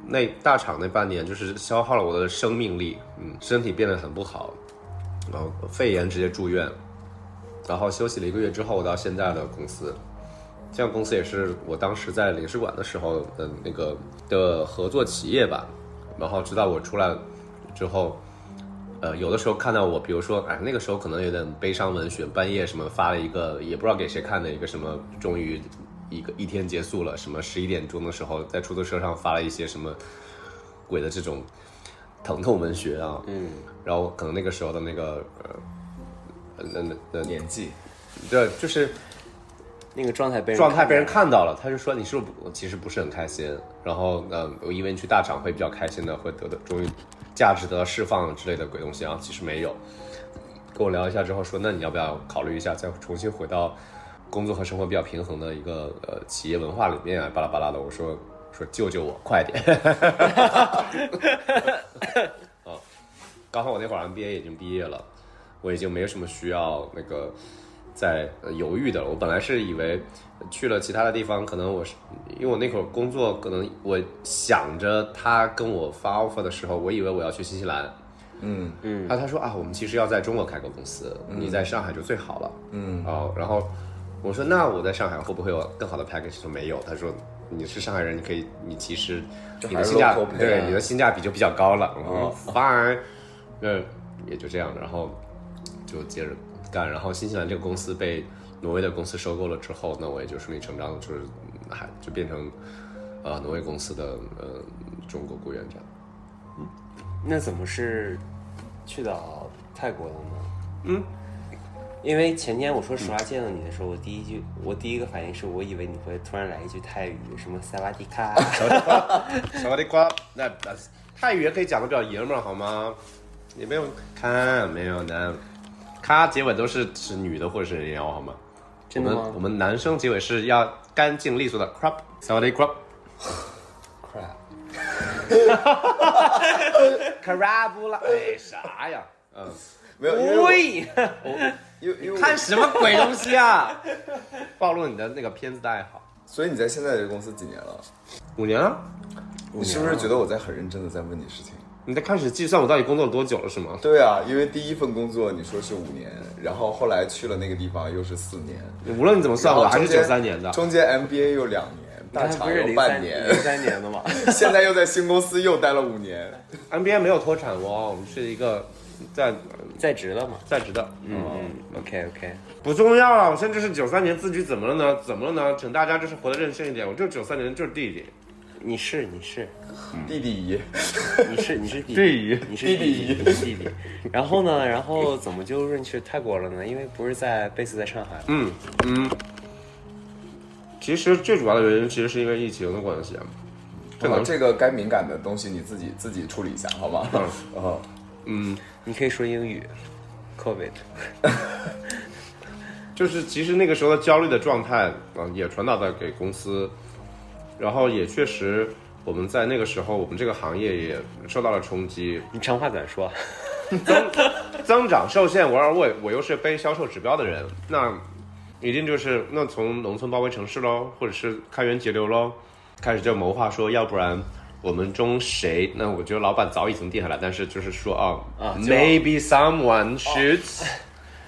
那大厂那半年就是消耗了我的生命力，嗯，身体变得很不好，然后肺炎直接住院，然后休息了一个月之后我到现在的公司。这样公司也是我当时在领事馆的时候的那个的合作企业吧，然后直到我出来之后，呃，有的时候看到我，比如说，哎，那个时候可能有点悲伤文学，半夜什么发了一个也不知道给谁看的一个什么，终于一个一天结束了，什么十一点钟的时候在出租车上发了一些什么鬼的这种疼痛文学啊，嗯，然后可能那个时候的那个呃，那那那年纪。对，就是那个状态被人状态被人看看到了，他就说你是不是其实不是很开心？然后呃，我以为你去大厂会比较开心的，会得到终于价值得到释放之类的鬼东西啊，其实没有。跟我聊一下之后说，那你要不要考虑一下，再重新回到工作和生活比较平衡的一个呃企业文化里面啊，巴拉巴拉的。我说说救救 <laughs> 我，快点！<laughs> 啊，刚好我那会儿 MBA 已经毕业了，我已经没有什么需要那个在呃犹豫的了。我本来是以为去了其他的地方，可能我是因为我那会儿工作，可能我想着他跟我发 offer 的时候，我以为我要去新西兰，嗯嗯啊，他说啊，我们其实要在中国开个公司，你在上海就最好了。嗯哦，然后我说那我在上海会不会有更好的 package？说没有，他说你是上海人，你可以，你其实你的性价 pay 对啊你的性价比就比较高了。哦嗯，fine，那也就这样，然后就接着干，然后新西兰这个公司被挪威的公司收购了之后，那我也就顺理成章地就是嗯还就变成呃挪威公司的呃中国雇员这样。那怎么是去到泰国的呢？嗯，因为前天我说实话见到你的时候，我第一句我第一个反应是我以为你会突然来一句泰语，什么萨瓦迪卡，萨瓦迪卡，那那泰语也可以讲的比较爷们儿好吗？也没有看没有的，咔结尾都是是女的或者是人妖好吗？真的吗我们我们男生结尾是要干净利索的 crop，小瓦迪 crop。crap，卡拉布拉，<laughs> 哎，啥呀？嗯，没有，因为我喂，因为因为我看什么鬼东西啊？<laughs> 暴露你的那个片子的爱好。所以你在现在这个公司几年了？五年了，你是不是觉得我在很认真的在问你事情？你在开始计算我到底工作了多久了是吗？对啊，因为第一份工作你说是五年，然后后来去了那个地方又是四年，无论你怎么算，我还是九三年的。中间 MBA 又两年，大厂又不是零半年三零，三年的嘛？<laughs> 现在又在新公司又待了五年。<laughs> MBA 没有脱产哦，我们是一个在在职的嘛？在职的。嗯，OK OK，不重要啊！我现在就是九三年自己，怎么了呢？怎么了呢？请大家就是活得任性一点。我就九三年，就是弟弟。你是你是弟弟姨，<laughs> 你是你是弟弟你是弟弟弟你是弟弟。然后呢？然后怎么就润去泰国了呢？因为不是在贝斯在上海？嗯嗯，其实最主要的原因其实是因为疫情的关系啊。这能哦这个该敏感的东西你自己自己处理一下好吗？嗯，嗯，你可以说英语，COVID。<laughs> 就是其实那个时候的焦虑的状态嗯、也传导到给公司，然后也确实我们在那个时候，我们这个行业也受到了冲击，你长话短说。增增长受限，我而我我又是背销售指标的人，那一定就是那从农村包围城市喽，或者是开源节流喽，开始就谋划说，要不然我们中谁？那我觉得老板早已经定下来，但是就是说啊啊就要 m a y b e someone should，、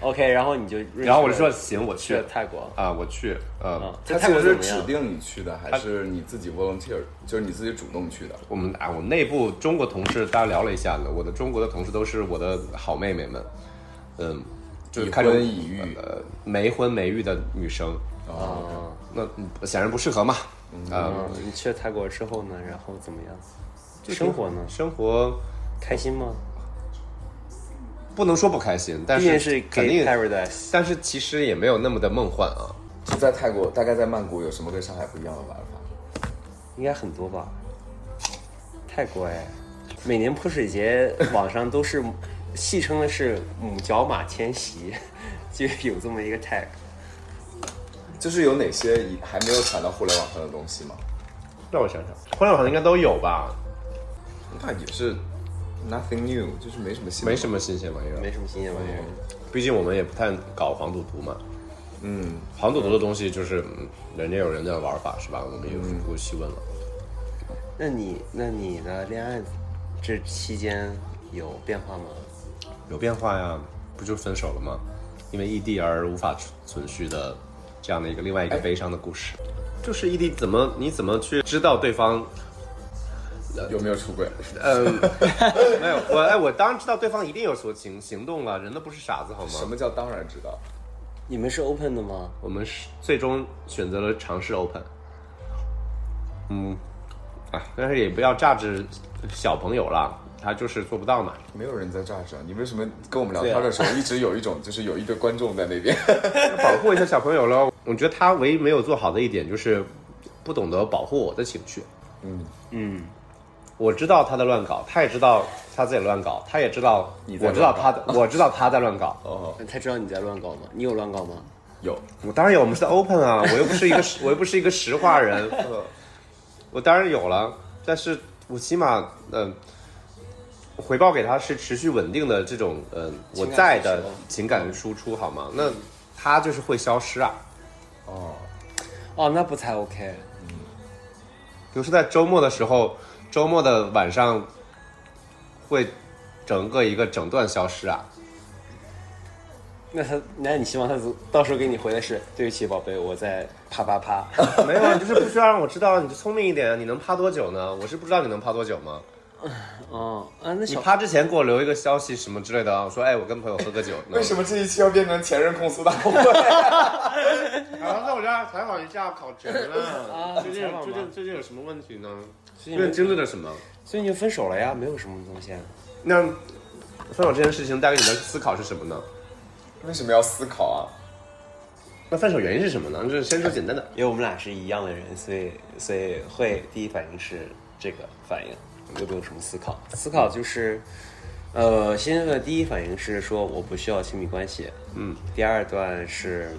OK，然后你就，然后我就说行，我去泰国。啊，我去，呃，啊，他在泰其实是指？定你去的，还是你自己 volunteer，就是你自己主动去的？我们啊，我内部中国同事大家聊了一下呢，我的中国的同事都是我的好妹妹们，嗯，就是已开始婚已育呃，没婚没育的女生，哦，啊，那嗯显然不适合嘛，啊、嗯，你去了泰国之后呢？然后怎么样？生活呢？生活开心吗？不能说不开心，但是是肯定，Paradise。但是其实也没有那么的梦幻啊。就在泰国，大概在曼谷有什么跟上海不一样的玩法？<laughs> 应该很多吧？泰国哎，每年泼水节网上都是戏称的是母角马迁徙，就有这么一个 tag。就是有哪些已还没有传到互联网上的东西吗？让我想想，互联网上应该都有吧，那也是 nothing new，就是没什么新的。没什么新鲜玩意儿。没什么新鲜玩意儿。毕竟我们也不太搞黄赌毒嘛。嗯，黄赌毒的东西就是，嗯人家有人的玩法是吧？我们也不会细问了。那你那你的恋爱这期间有变化吗？有变化呀，不就分手了吗？因为异地而无法存存续的这样的一个另外一个悲伤的故事。就是异地怎么你怎么去知道对方？有没有出轨？呃，<laughs> 没有，我哎，我当然知道对方一定有所行行动了，人都不是傻子好吗？什么叫当然知道？你们是 open 的吗？我们是最终选择了尝试 open。嗯，啊，但是也不要榨汁小朋友了，他就是做不到嘛。没有人在这儿啊，你为什么跟我们聊天的时候一直有一种就是有一堆观众在那边？要 <laughs> 保护一下小朋友喽。我觉得他唯一没有做好的一点就是不懂得保护我的情绪。嗯，嗯，我知道他在乱搞，他也知道他自己乱搞，他也知道你在我知道乱搞他的，<laughs> 我知道他在乱搞。哦，他知道你在乱搞吗？你有乱搞吗？有，我当然有，我们是在 open 啊，我又不是一个，<laughs> 我又不是一个实话人，<laughs> 我当然有了，但是我起码嗯、回报给他是持续稳定的这种嗯、我在的情感输出好吗？那他就是会消失啊。哦，哦，那不才 OK。比如说在周末的时候，周末的晚上会整个一个整段消失啊？那他，那你希望他到时候给你回的是对不起，宝贝，我在啪啪啪。<laughs> 没有，你就是不需要让我知道，你就聪明一点。你能趴多久呢？我是不知道你能趴多久吗？<laughs> 哦，啊，那你小趴之前给我留一个消息什么之类的啊，说哎，我跟朋友喝个酒。为什么这一期要变成前任控诉大会？<laughs> 啊，那我就要采访一下考哲了啊最近采访吧最近最近有什么问题呢？最近最近经历了什么？最近就分手了呀，没有什么东西啊。那分手这件事情带给你的思考是什么呢？为什么要思考啊？那分手原因是什么呢？就是先说简单的。因为我们俩是一样的人，所以所以会第一反应是这个反应，又没有什么思考。思考就是，呃，先的第一反应是说我不需要亲密关系，嗯第二段是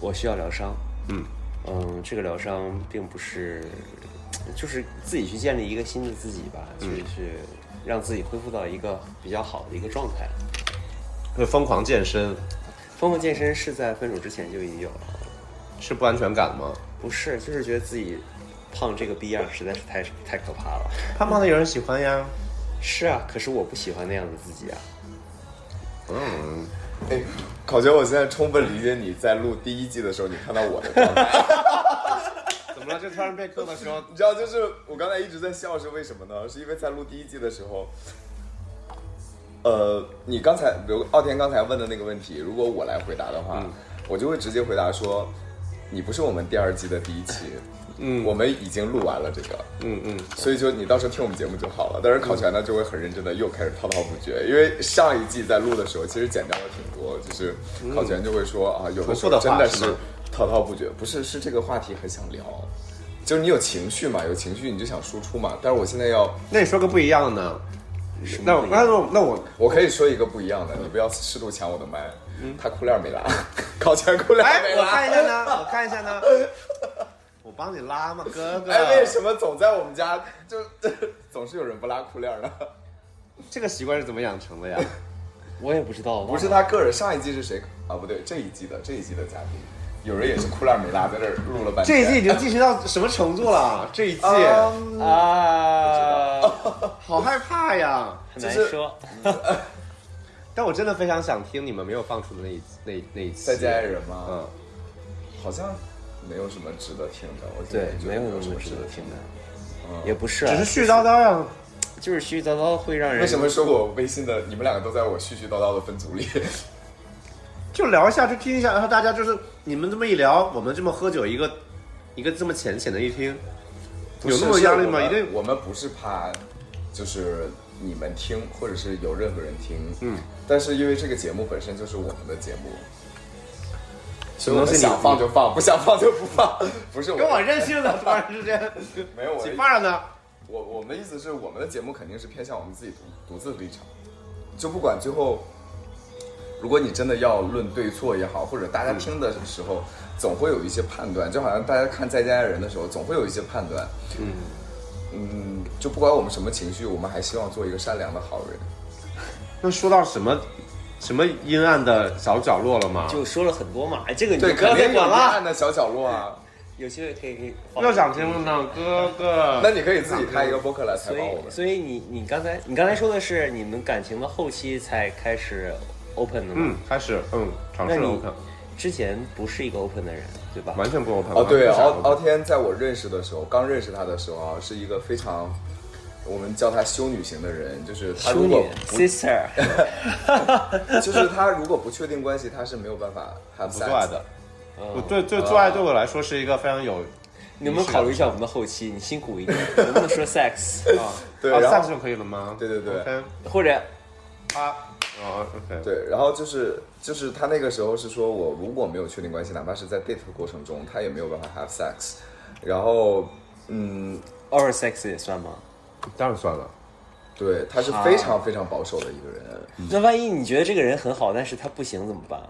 我需要疗伤，嗯嗯，这个疗伤并不是，就是自己去建立一个新的自己吧，去去让自己恢复到一个比较好的一个状态。会疯狂健身，疯狂健身是在分手之前就已经有了，是不安全感吗？不是，就是觉得自己胖这个逼样实在是太太可怕了。胖胖的有人喜欢呀。<laughs> 是啊，可是我不喜欢那样的自己啊。嗯，哎，考全，我现在充分理解你在录第一季的时候，你看到我的状态。<laughs> 怎么了？就突然被克的时候，你知道，就是我刚才一直在笑，是为什么呢？是因为在录第一季的时候，呃，你刚才比如傲天刚才问的那个问题，如果我来回答的话，我就会直接回答说，你不是我们第二季的第一期，<laughs> 嗯。我们已经录完了这个，嗯嗯，所以就你到时候听我们节目就好了。但是考全呢就会很认真的又开始滔滔不绝，因为上一季在录的时候其实剪掉了挺多，就是考全就会说啊，有的时候真的是滔滔不绝，不是是这个话题很想聊，就是你有情绪嘛，有情绪你就想输出嘛。但是我现在要，那你说个不一样的。呢？那我那我那我。我可以说一个不一样的，你不要试图抢我的麦。他裤链没拉，<laughs> 考全裤链没，哎我看。一下呢，我看一下呢，我帮你拉嘛，<laughs> 哥哥。哎，为什么总在我们家就 <laughs> 总是有人不拉裤链呢？<laughs> 这个习惯是怎么养成的呀？我也不知道，不是他个人，上一季是谁啊？不对，这一季的这一季的嘉宾，有人也是裤链没拉，在这儿录了半天。这一季已经进行到什么程度了？这一季嗯啊，好害怕呀！很难就是说。但我真的非常想听你们没有放出的那一那那一期。再见爱人吗？嗯，好像没有什么值得听的。我觉得没有有什么值得听听的的。，也不是啊，只是絮叨叨呀。就是絮絮叨叨会让人为什么说我微信的你们两个都在我絮絮叨叨的分组里？<laughs> 就聊一下，就听一下，然后大家就是你们这么一聊，我们这么喝酒，一个一个这么浅浅的一听，有那么压力吗？一定我们不是怕，就是你们听，或者是有任何人听，嗯，但是因为这个节目本身就是我们的节目，所以么东西想放就放，不想放就不放，不是跟我任性了突然之间 <laughs> 没有我起范儿了呢。我我们的意思是我们的节目肯定是偏向我们自己独独自的立场，就不管最后，如果你真的要论对错也好，或者大家听的时候，总会有一些判断，就好像大家看《再见爱人》的时候，总会有一些判断。嗯，嗯，就不管我们什么情绪，我们还希望做一个善良的好人。那说到什么什么阴暗的小角落了吗？就说了很多嘛？哎这个你不要肯定有阴再管了，暗的小角落啊。有机会可以可以放。又想听了呢，哥哥。那你可以自己开一个播客来采所访我们。以所以你你刚才你刚才说的是你们感情的后期才开始 open 的吗？嗯，开始嗯尝那你试了 open，之前不是一个 open 的人，对吧？完全不 open。哦，对，完全不敖 open 敖天在我认识的时候，刚认识他的时候啊，是一个非常，我们叫他修女型的人，就是他修女如果不，sister，<laughs> 就是她如果不确定关系，她是没有办法 have 不爱的。嗯我对对做爱对我来说是一个非常有你能不能考虑一下我们的后期？你辛苦一点，<laughs> 能不能说 sex 啊，啊对然后 sex 就可以了吗？对对对 OK，或者啊，哦 OK，对，然后就是就是他那个时候是说我如果没有确定关系，哪怕是在 date 的过程中，他也没有办法 have sex。然后，嗯，oral sex 也算吗？当然算了。对，他是非常非常保守的一个人。那万一你觉得这个人很好，但是他不行怎么办？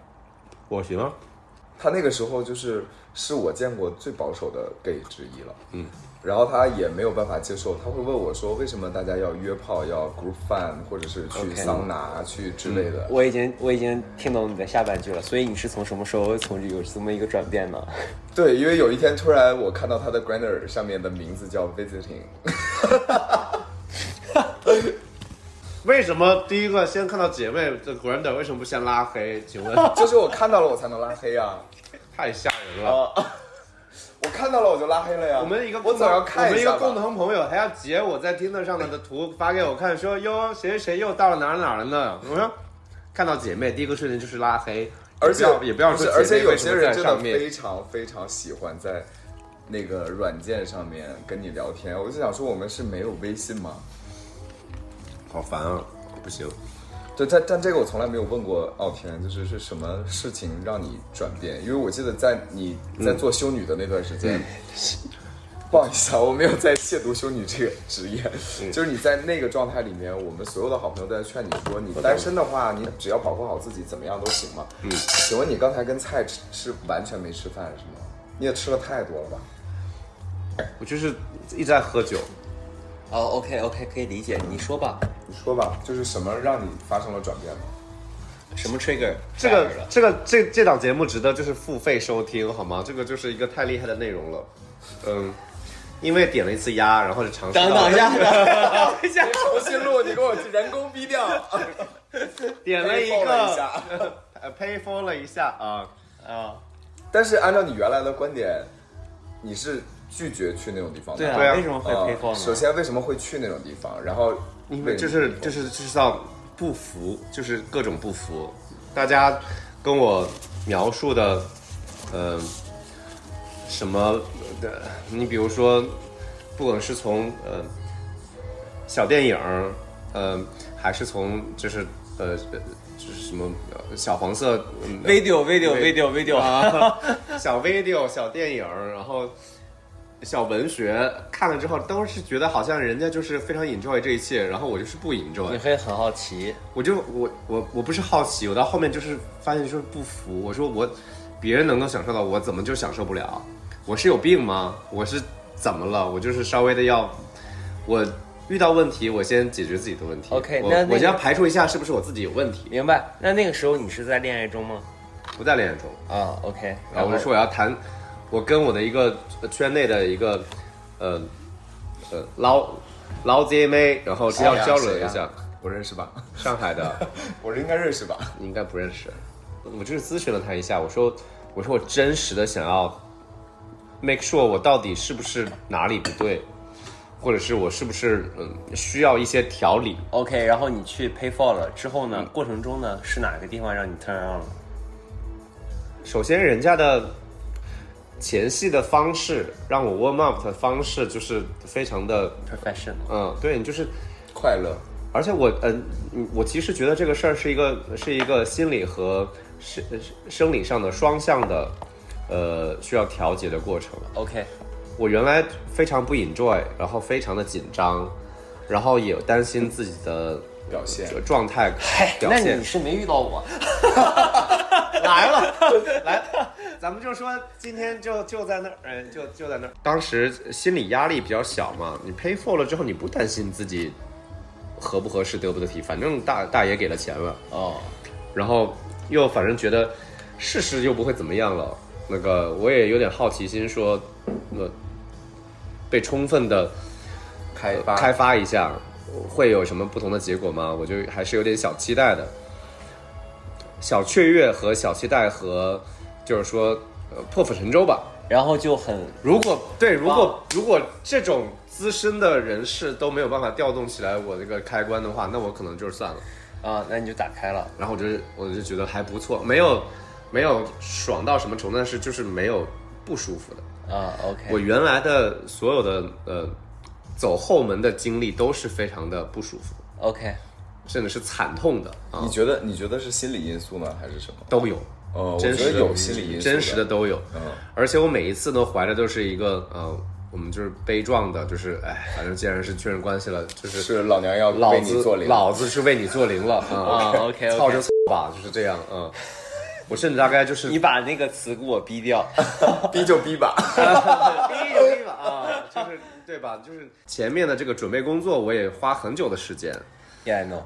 我行啊，他那个时候就是是我见过最保守的 gay 之一了。嗯，然后他也没有办法接受，他会问我说，为什么大家要约炮，要 group fun，或者是去桑拿去之类的？我已经我已经听懂你的下半句了，所以你是从什么时候从有这么一个转变呢？<laughs> 对，因为有一天突然我看到他的 Grinder 上面的名字叫 visiting，<laughs> 为什么第一个先看到姐妹的 Grander 为什么不先拉黑？请问 <laughs> 就是我看到了我才能拉黑啊。太吓人了。看到了我就拉黑了呀。我们一个我总要看我们一个共同朋友还要截我在 Tinder 上面的图发给我看，说哟谁谁谁又到了哪儿哪儿了呢？我说看到姐妹第一个瞬间就是拉黑，而且也不要说不，而且有些人真的非常非常喜欢在那个软件上面跟你聊天。我就想说，我们是没有微信吗？好烦啊，不行。对，但但这个我从来没有问过傲天，就是是什么事情让你转变？因为我记得在你在做修女的那段时间，<laughs> 不好意思啊，我没有在亵渎修女这个职业，就是你在那个状态里面，我们所有的好朋友都在劝你说，你单身的话，你只要保护好自己，怎么样都行嘛。嗯，请问你刚才跟菜吃是完全没吃饭是吗？你也吃了太多了吧？我就是一直在喝酒，哦，OK OK，可以理解，你说吧，你说吧，就是什么让你发生了转变吗？什么 trigger？这个这个这这档节目值得就是付费收听好吗？这个就是一个太厉害的内容了，嗯，因为点了一次鸭，然后就尝试到等等一下，等一下，<laughs> 重新录，你给我人工逼掉，<laughs> 点了一个下。呃 pay for 了一下啊，啊，但是按照你原来的观点，你是拒绝去那种地方的。对啊，为什么会呃 pay for 呢？首先，为什么会去那种地方？然后，因为就是就是就是到不服，就是各种不服，大家跟我描述的，呃，什么的，你比如说，不管是从呃小电影儿，呃，还是从就是呃呃就是什么呃小黄色、嗯 video video video video 啊，小 video、小电影儿，然后小文学，看了之后都是觉得好像人家就是非常 enjoy 这一切，然后我就是不 enjoy 你。会很好奇，我就我我我不是好奇，我到后面就是发现就是不服。我说我别人能够享受到，我怎么就享受不了？我是有病吗？我是怎么了？我就是稍微的要我。遇到问题，我先解决自己的问题。OK，我那那个我先要排除一下是不是我自己有问题。明白？那那个时候你是在恋爱中吗？不在恋爱中，啊，OK，然后我就说我要谈，我跟我的一个圈内的一个呃呃老老姐妹，然后要交流一下，我认识吧？<laughs> 上海的。<laughs> 我应该认识吧？你应该不认识。我就是咨询了他一下，我说我说我真实的想要 make sure 我到底是不是哪里不对，或者是我是不是嗯需要一些调理。OK，然后你去 pay for 了之后呢，过程中呢是哪个地方让你 turn on 了？首先，人家的前戏的方式，让我 warm up 的方式就是非常的 professional。嗯，对，你就是快乐，而且我嗯、嗯我其实觉得这个事儿是一个是一个心理和生生理上的双向的，呃，需要调节的过程。OK，我原来非常不 enjoy，然后非常的紧张，然后也担心自己的表现这个状态嗨，表现那你是没遇到我。<laughs> 来了，来了，咱们就说今天就就在那儿，哎，就就在那儿。当时心理压力比较小嘛，你 pay for 了之后，你不担心自己合不合适、得不得体，反正大大爷给了钱了，哦，然后又反正觉得试试又不会怎么样了。那个我也有点好奇心说，那被充分的开发开发一下，会有什么不同的结果吗？我就还是有点小期待的，小雀跃和小期待和就是说呃破釜沉舟吧。然后就很如果对，如果如果这种资深的人士都没有办法调动起来我这个开关的话，那我可能就是算了。啊，那你就打开了。然后我就我就觉得还不错，没有没有爽到什么程度，但是就是没有不舒服的。啊，OK，我原来的所有的呃走后门的经历都是非常的不舒服。OK，甚至是惨痛的啊你，觉得你觉得是心理因素呢，还是什么？都有，呃，我真实的有心理因素，真实的，都有。嗯，而且我每一次都怀着都是一个呃，我们就是悲壮的，就是哎，反正既然是确认关系了，就是是老娘要老子为你做零，老子是为你做零了啊啊，OK，OK <laughs> 操就操吧，就是这样嗯。我甚至大概就是你把那个词给我逼掉。<laughs> 逼就逼吧。<laughs> 逼就逼吧啊，就是对吧？就是前面的这个准备工作，我也花很久的时间，Yeah, I know，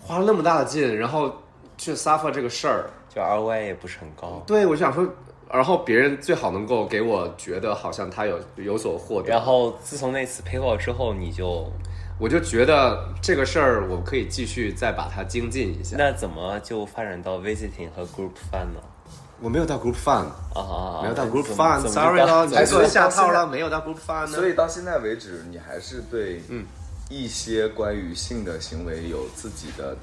花了那么大的劲，然后去 suffer 这个事儿，就 ROI 也不是很高。对我就想说，然后别人最好能够给我觉得好像他有有所获得，然后自从那次 PayPal 之后，你就我就觉得这个事儿我可以继续再把它精进一下。那怎么就发展到 visiting 和 group fun 呢？我没有到 group fun，啊啊啊！没有到 group 怎么 fun，怎么 sorry 就到了，你还说下套了，没有到 group fun 呢。所以到现在为止，你还是对嗯一些关于性的行为有自己的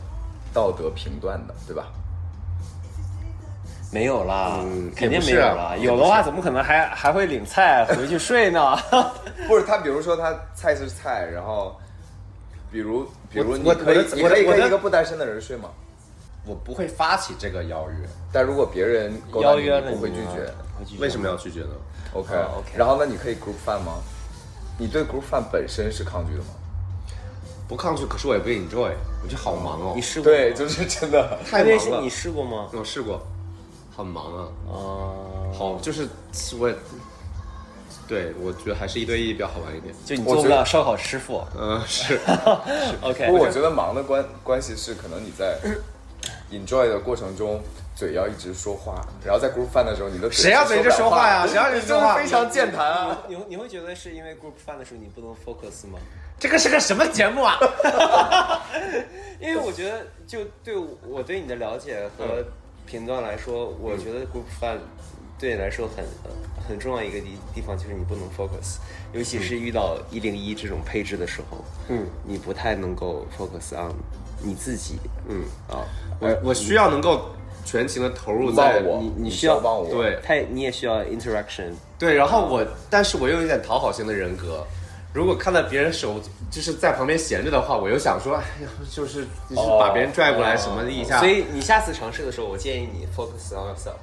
道德评断的，对吧？没有啦，嗯肯定没有啦。有的话，怎么可能还还会领菜 <laughs> 回去睡呢？<laughs> 不是他，比如说他菜是菜，然后比如比如我我你可以我的你可以跟一个不单身的人睡吗？我不会发起这个邀约，但如果别人邀约了你不会拒绝。为什么要拒绝呢？OK 哦，OK 然后那，你可以 group fun 吗？你对 group fun 本身是抗拒的吗？不抗拒，可是我也不 enjoy，我觉得好忙哦你。试过？对，就是真的。太忙了你试过吗？我试过，很忙啊，哦，好就是我也，对我觉得还是一对一比较好玩一点。就你做不了烧烤师傅。嗯，是 <laughs> OK，不过我觉得忙的关关系是，可能你在 <coughs> enjoy 的过程中，嘴要一直说话，然后在 group fun 的时候，你的谁要嘴一直说话呀是谁要一直说话非常健谈啊。你你会觉得是因为 group fun 的时候你不能 focus 吗？这个是个什么节目啊？<laughs> 因为我觉得，就对我对你的了解和评断来说，我觉得 group fun 对你来说很很重要一个地地方就是你不能 focus，尤其是遇到一零一这种配置的时候，嗯，你不太能够 focus on 你自己，嗯，啊，我我需要能够全情的投入在你你需需要帮我。对太你也需要 interaction，对，然后我，但是我又有点讨好型的人格。如果看到别人手就是在旁边闲着的话，我又想说，哎呀，就是就是把别人拽过来什么的一下，所以你下次尝试的时候，我建议你 focus on yourself。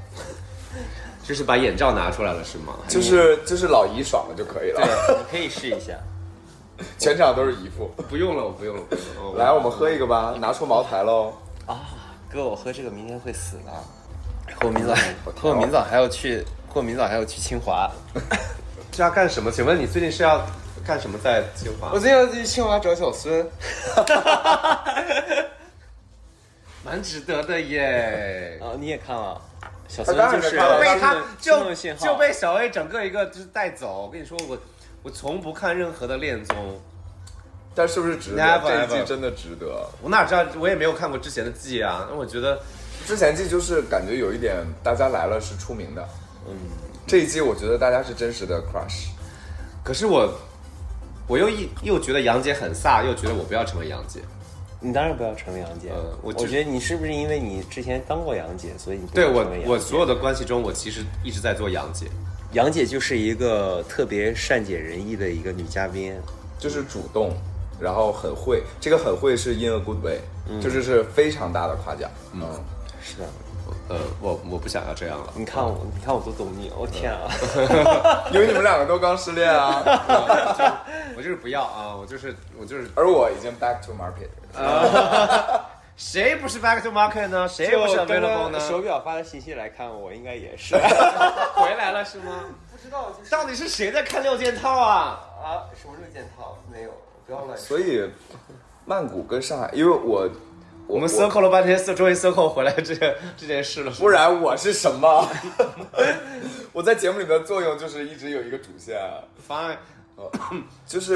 <laughs> 就是把眼罩拿出来了，是吗？就是就是老姨爽了就可以了，对，你可以试一下。<laughs> 全场都是姨父。不用了，我不用了，不用了。哦来，我们喝一个吧，拿出茅台喽。啊哥，我喝这个明天会死的。<laughs> 和我明早，我和我明早还要去，和我明早还要去清华。是要干什么？请问你最近是要干什么在清华我？最近要去清华找小孙。<laughs> 蛮值得的耶。啊，你也看了？小孙然就是被他就就被小 A 整个一个就是带走。我跟你说，我我从不看任何的恋综，但是不是值得？Never 这一季真的值得。我哪知道？我也没有看过之前的季啊。那我觉得之前季就是感觉有一点，大家来了是出名的。嗯，这一季我觉得大家是真实的 crush。可是我，我又一又觉得杨姐很飒，又觉得我不要成为杨姐。你当然不要成为杨姐。呃我我觉得你是不是因为你之前当过杨姐，所以你对我我所有的关系中，我其实一直在做杨姐。杨姐就是一个特别善解人意的一个女嘉宾。就是主动，然后很会。这个很会是 in a good way，、就是是非常大的夸奖。嗯，是的，呃，我我不想要这样了。你看我，你看我多懂你，我、天啊！<laughs> 因为你们两个都刚失恋啊，<laughs> 我就是不要啊！我就是我就是，而我已经 back to market。谁不是 back to market 呢？谁不是就跟 available 呢？手表发的信息来看，我应该也是。<laughs> 回来了是吗？不知道，就是到底是谁在看六件套啊？啊，什么六件套？没有，不要乱说。所以，曼谷跟上海，因为我我们 circle 了半天，终于 circle 回来这件这件事了。不然我是什么？<laughs> 我在节目里的作用就是一直有一个主线啊。fine，就是，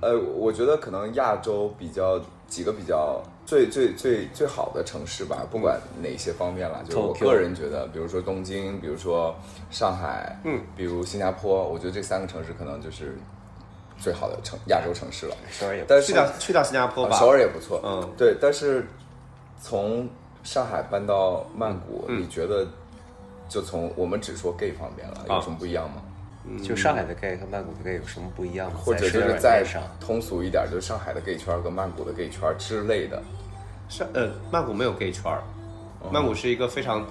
呃，我觉得可能亚洲比较几个比较最最最最好的城市吧，不管哪些方面啦，就是我个人觉得，比如说东京，比如说上海，嗯，比如新加坡，我觉得这三个城市可能就是最好的城亚洲城市了。首尔也但是去到去到新加坡吧。啊首尔也不错，嗯对，但是从上海搬到曼谷，嗯你觉得就从我们只说 gay 方面了，啊有什么不一样吗？就上海的 gay 和曼谷的 gay 有什么不一样吗？或者就是再通俗一点，就是上海的 gay 圈跟曼谷的 gay 圈之类的。上呃，曼谷没有 gay 圈儿，曼谷是一个非常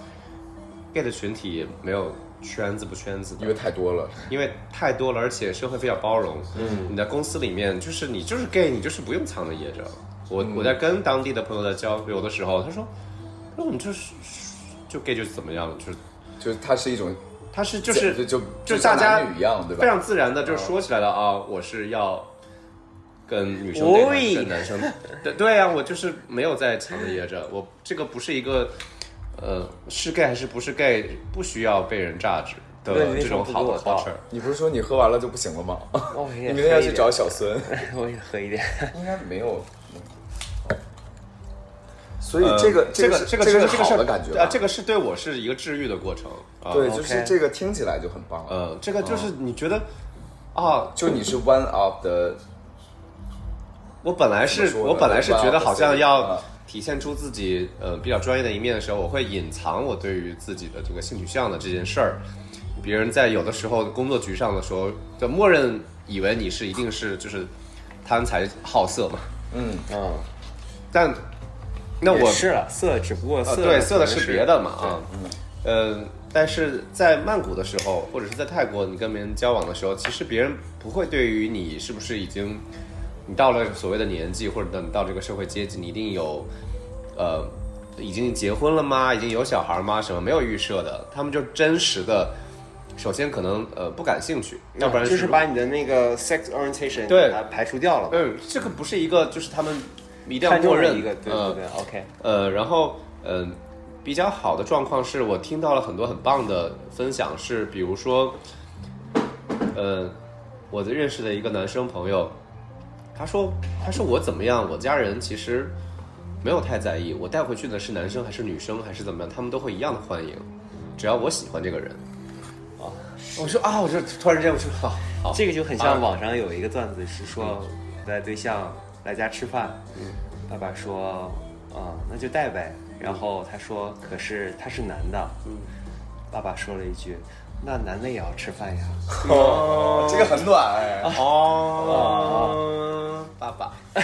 gay 的群体，没有圈子不圈子的。因为太多了，因为太多了，而且社会比较包容。嗯，你在公司里面，就是你就是 gay，你就是不用藏着掖着。我、我在跟当地的朋友在交流的时候，他说，那我们就是就 gay 就是怎么样，就是就是它是一种，它是就是就就大家一样，对吧？非常自然的就说起来了啊，我是要跟女生喂 date 跟男生，对对呀、我就是没有在藏着掖着，我这个不是一个呃是 gay 还是不是 gay，不需要被人榨汁，的这种好的不给我倒 culture。你不是说你喝完了就不行了吗？哦，<laughs> 你明天要去找小孙，<laughs> 我也喝一点。应该没有。所以这个呃这个这个这个是好的感觉啊，这个是对我是一个治愈的过程啊。对，就是这个听起来就很棒。呃，这个就是你觉得啊，就你是 one of the 我本来是我本来是觉得好像要啊体现出自己呃比较专业的一面的时候，我会隐藏我对于自己的这个性取向的这件事儿。别人在有的时候工作局上的时候，就默认以为你是一定是就是贪财好色嘛，嗯。嗯，但那我也是了，色只不过啊，色对，色的是。别的嘛啊，嗯，呃，但是在曼谷的时候，或者是在泰国，你跟别人交往的时候，其实别人不会对于你是不是已经你到了所谓的年纪，或者等到这个社会阶级，你一定有呃已经结婚了吗？已经有小孩吗？什么没有预设的，他们就真实的，首先可能呃不感兴趣，要不然就是把你的那个 sex orientation 对排除掉了，嗯，这个不是一个就是他们一定要默认了一个，对对，OK，呃，然后嗯、呃比较好的状况是我听到了很多很棒的分享，是比如说，呃，我的认识的一个男生朋友，他说他说我怎么样，我家人其实没有太在意，我带回去的是男生还是女生还是怎么样，他们都会一样的欢迎，只要我喜欢这个人。啊，我说啊，我就突然之间我说好好，这个就很像网上有一个段子，是说带对象来家吃饭，爸爸说，啊、那就带呗。然后他说，可是他是男的，嗯。爸爸说了一句，那男的也要吃饭呀。哦，这个很暖哎。哦，爸爸，<laughs>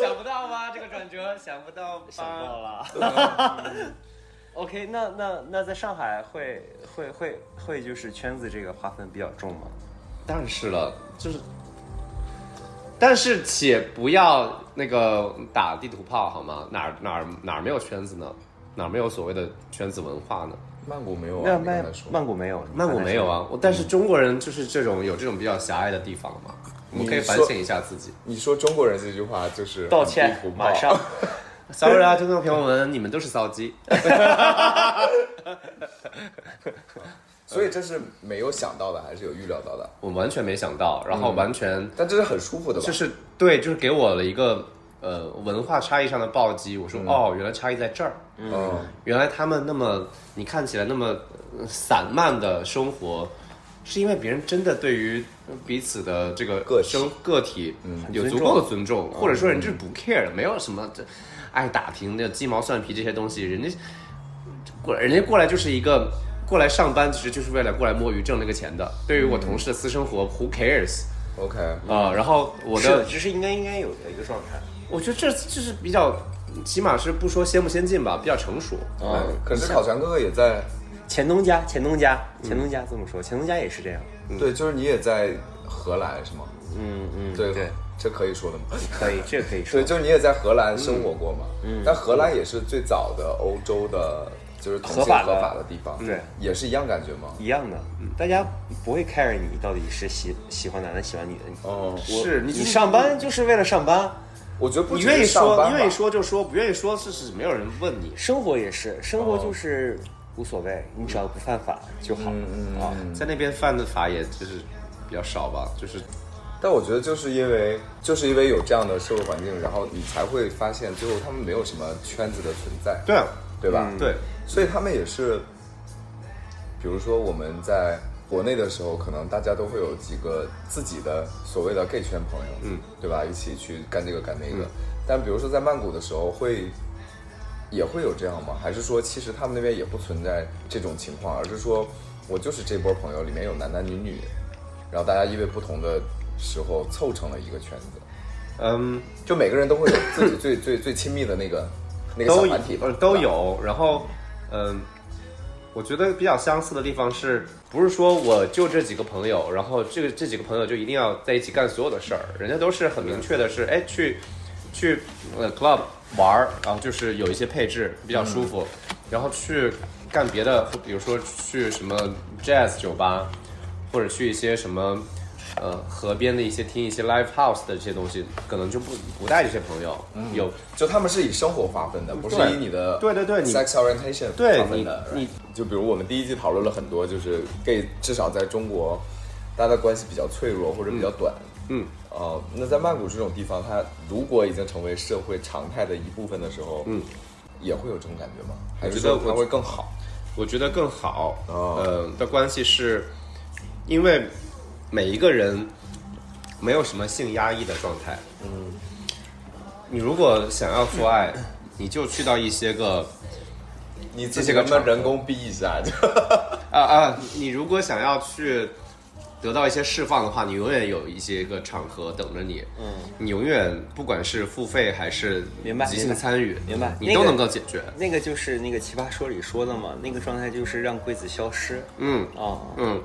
想不到吧？这个转折想不到吧？想到了。<laughs> OK，那那那在上海会会会会就是圈子这个划分比较重吗？当然是了，就是，但是且不要那个打地图炮好吗？哪儿哪儿哪儿没有圈子呢？哪儿没有所谓的圈子文化呢？曼谷没有啊？曼曼谷没有，曼谷没有啊，我但是中国人就是这种有这种比较狭隘的地方嘛，我们可以反省一下自己。你说中国人这句话就是道歉马上。<laughs> Sorry 啊，听众朋友们，你们都是骚鸡。<laughs> 所以这是没有想到的，还是有预料到的？我完全没想到，然后完全但这是很舒服的吧？就是对，就是给我了一个呃文化差异上的暴击。我说、哦，原来差异在这儿，嗯，原来他们那么你看起来那么呃散漫的生活，是因为别人真的对于彼此的这个个体生个体有足够的尊重，或者说人就是不 care，没有什么这爱打听的鸡毛蒜皮这些东西，人家过人家过来就是一个。过来上班其实就是为了过来摸鱼挣那个钱的。对于我同事的私生活，Who cares？OK，啊、然后我的，的，这是应该应该有的一个状态。我觉得这这是比较，起码是不说先不先进吧，比较成熟。嗯，可是烤全哥哥也在，前东家，前东家，前东家这么说，前东家也是这样。对，就是你也在荷兰是吗？嗯嗯，对对，这可以说的吗？可以，这个可以 <laughs> 说对，。就是你也在荷兰生活过嘛。嗯，但荷兰也是最早的欧洲的，就是同性合法的合法的地方。对，也是一样感觉吗？一样的，大家不会 care 你到底是喜喜欢男的喜欢女的。哦，你是你上班就是为了上班，我觉得不你愿意说，愿意说就说，不愿意说是是没有人问你。生活也是，生活就是无所谓，你只要不犯法就好。嗯嗯啊，嗯。在那边犯的法也就是比较少吧，就是但我觉得就是因为就是因为有这样的社会环境，然后你才会发现最后他们没有什么圈子的存在，对啊，对吧？对，所以他们也是，比如说我们在国内的时候，可能大家都会有几个自己的所谓的 gay 圈朋友，嗯，对吧？一起去干这个干那个。但比如说在曼谷的时候，会也会有这样吗？还是说其实他们那边也不存在这种情况，而是说我就是这波朋友里面有男男女女，然后大家因为不同的时候凑成了一个圈子，嗯，就每个人都会有自己最最最亲密的那个那个小团体吧呃都有。然后，嗯，我觉得比较相似的地方是，不是说我就这几个朋友，然后这个这几个朋友就一定要在一起干所有的事儿，人家都是很明确的是，哎，去去呃 club 玩儿，然后就是有一些配置比较舒服，然后去干别的，比如说去什么 jazz 酒吧，或者去一些什么呃河边的一些听一些 live house 的这些东西，可能就不不带这些朋友。有就他们是以生活划分的，不是以你的对对对 sex orientation 对划分的。就比如我们第一季讨论了很多，就是 gay 至少在中国，大家的关系比较脆弱或者比较短。嗯，呃，那在曼谷这种地方，它如果已经成为社会常态的一部分的时候，嗯，也会有这种感觉吗？还是我觉得我说它会更好？我觉得更好，哦呃的关系是，因为每一个人没有什么性压抑的状态。嗯，你如果想要做爱，<laughs> 你就去到一些个你自这些个己能不能人工逼一下？就 <laughs> 啊啊，你如果想要去得到一些释放的话，你永远有一些个场合等着你。嗯，你永远不管是付费还是即兴参与，明白你都能够解决。那个就是那个奇葩说里说的嘛，那个状态就是让柜子消失。嗯啊，嗯，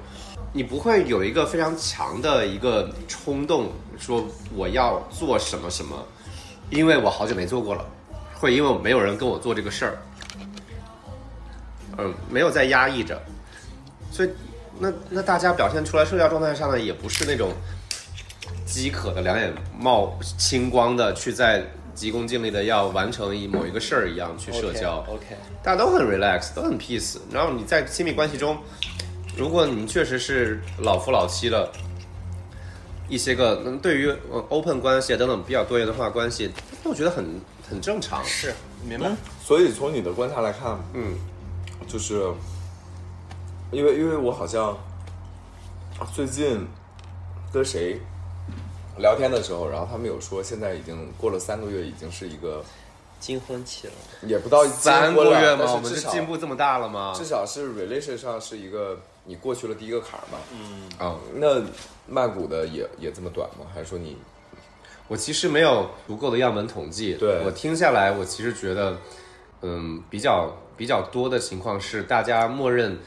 你不会有一个非常强的一个冲动，说我要做什么什么，因为我好久没做过了，会因为我没有人跟我做这个事儿。嗯，没有在压抑着，所以那那大家表现出来社交状态上呢，也不是那种饥渴的、两眼冒青光的去在急功近利的要完成一某一个事儿一样去社交。OK，, 大家都很 relax，都很 peace。然后你在亲密关系中，如果你确实是老夫老妻了，一些个嗯对于呃 open 关系啊等等比较多元化关系，那我觉得很很正常。是明白。所以从你的观察来看，嗯，就是因为因为我好像啊最近跟谁聊天的时候，然后他们有说现在已经过了三个月，已经是一个金婚期了，也不到三个月吗？我们是至少进步这么大了吗？至少是 relation 上是一个你过去了第一个坎儿嘛。嗯啊、那曼谷的也也这么短吗？还是说你我其实没有足够的样本统计。对我听下来，我其实觉得，嗯，比较比较多的情况是，大家默认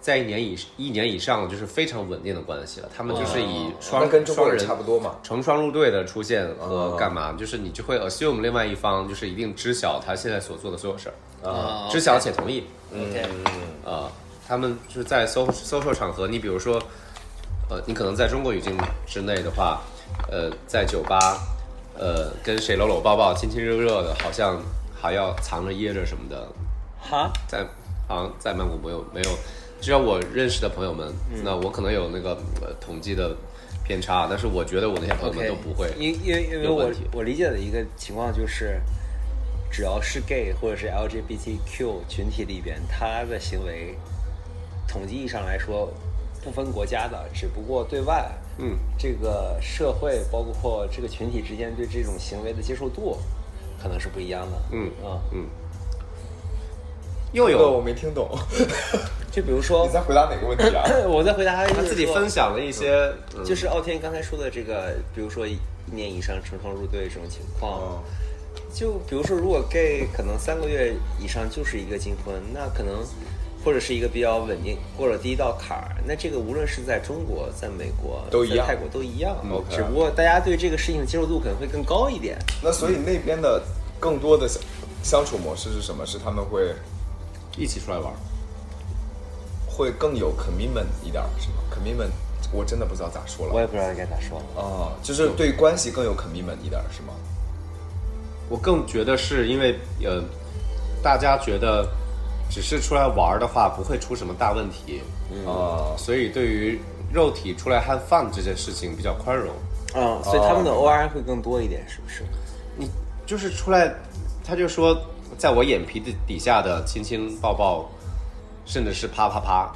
在一年以一年以上就是非常稳定的关系了。他们就是以双、那跟中国人差不多嘛？成双入对的出现和哦干嘛，就是你就会 assume 另外一方就是一定知晓他现在所做的所有事儿，啊知晓且同意。OK，呃，他们就是在 social social 场合，你比如说，呃，你可能在中国语境之内的话，呃，在酒吧，呃，跟谁搂搂抱抱、亲亲热热的，好像还要藏着掖着什么的，哈，在好像在曼谷没有没有，只要我认识的朋友们，嗯。那我可能有那个、呃、统计的偏差，但是我觉得我那些朋友们都不会。因因为因为我我理解的一个情况就是，只要是 gay 或者是 LGBTQ 群体里边，他的行为，统计意义上来说，不分国家的，只不过对外，嗯，这个社会包括这个群体之间对这种行为的接受度，可能是不一样的。嗯啊，又这个我没听懂，<laughs> 就比如说你，在回答哪个问题啊？<coughs> 我在回答他他自己分享了一些，嗯就是傲天刚才说的这个，比如说一年以上成双入对这种情况，哦就比如说如果 gay 可能三个月以上就是一个金婚，那可能或者是一个比较稳定过了第一道坎儿，那这个无论是在中国、在美国、都一样在泰国都一样。OK 只不过大家对这个事情的接受度可能会更高一点。那所以那边的更多的相相处模式是什么？是他们会一起出来玩。会更有 commitment 一点儿，是吗？commitment 我真的不知道咋说了。我也不知道该咋说了。哦，就是对关系更有 commitment 一点儿，是吗？我更觉得是因为呃，大家觉得只是出来玩儿的话不会出什么大问题，呃，所以对于肉体出来 have fun 这件事情比较宽容。嗯，所以他们的 OR 会更多一点，是不是？你就是出来，他就说在我眼皮子底下的亲亲抱抱，甚至是啪啪啪，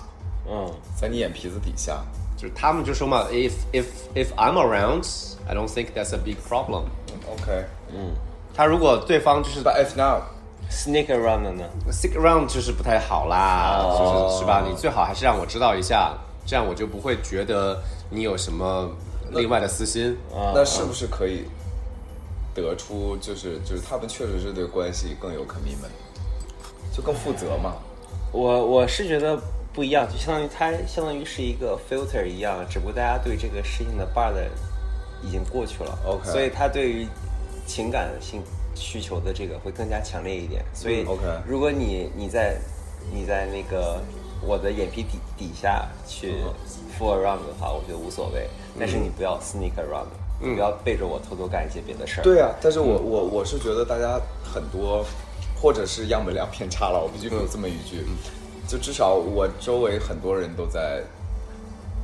嗯，在你眼皮子底下。就是他们就说嘛，if if if I'm around, I don't think that's a big problem。OK，嗯他如果对方就是 But if not，sneak around 的呢？？Sneak around 就是不太好啦，哦就是是吧？你最好还是让我知道一下，这样我就不会觉得你有什么另外的私心。啊，那是不是可以得出，就是就是他们确实是对关系更有 commitment，就更负责嘛？我我是觉得不一样，就相当于它相当于是一个 filter 一样，只不过大家对这个事情的 bar 的已经过去了 OK 所以他对于情感性需求的这个会更加强烈一点。所以如果你你在你在那个我的眼皮底底下去 fool around 的话，我觉得无所谓。但是你不要 sneak around，、你不要背着我偷偷干一些别的事儿。对啊，但是我我我是觉得大家很多，或者是样本量偏差了，我必须有这么一句，就至少我周围很多人都在。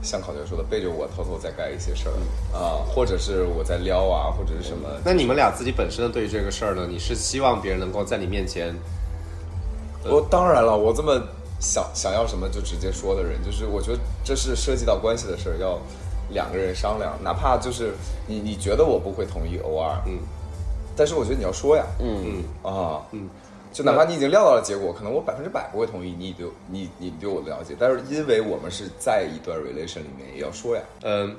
像考学说的，背着我偷偷在干一些事儿啊，或者是我在撩啊，或者是什么。那你们俩自己本身的对于这个事儿呢？你是希望别人能够在你面前，我当然了，我这么想想要什么就直接说的人，就是我觉得这是涉及到关系的事儿，要两个人商量，哪怕就是你你觉得我不会同意，偶尔，嗯，但是我觉得你要说呀，嗯，啊，嗯，就哪怕你已经料到了结果，可能我百分之百不会同意你对你你对我的了解，但是因为我们是在一段 relation 里面，也要说呀，嗯，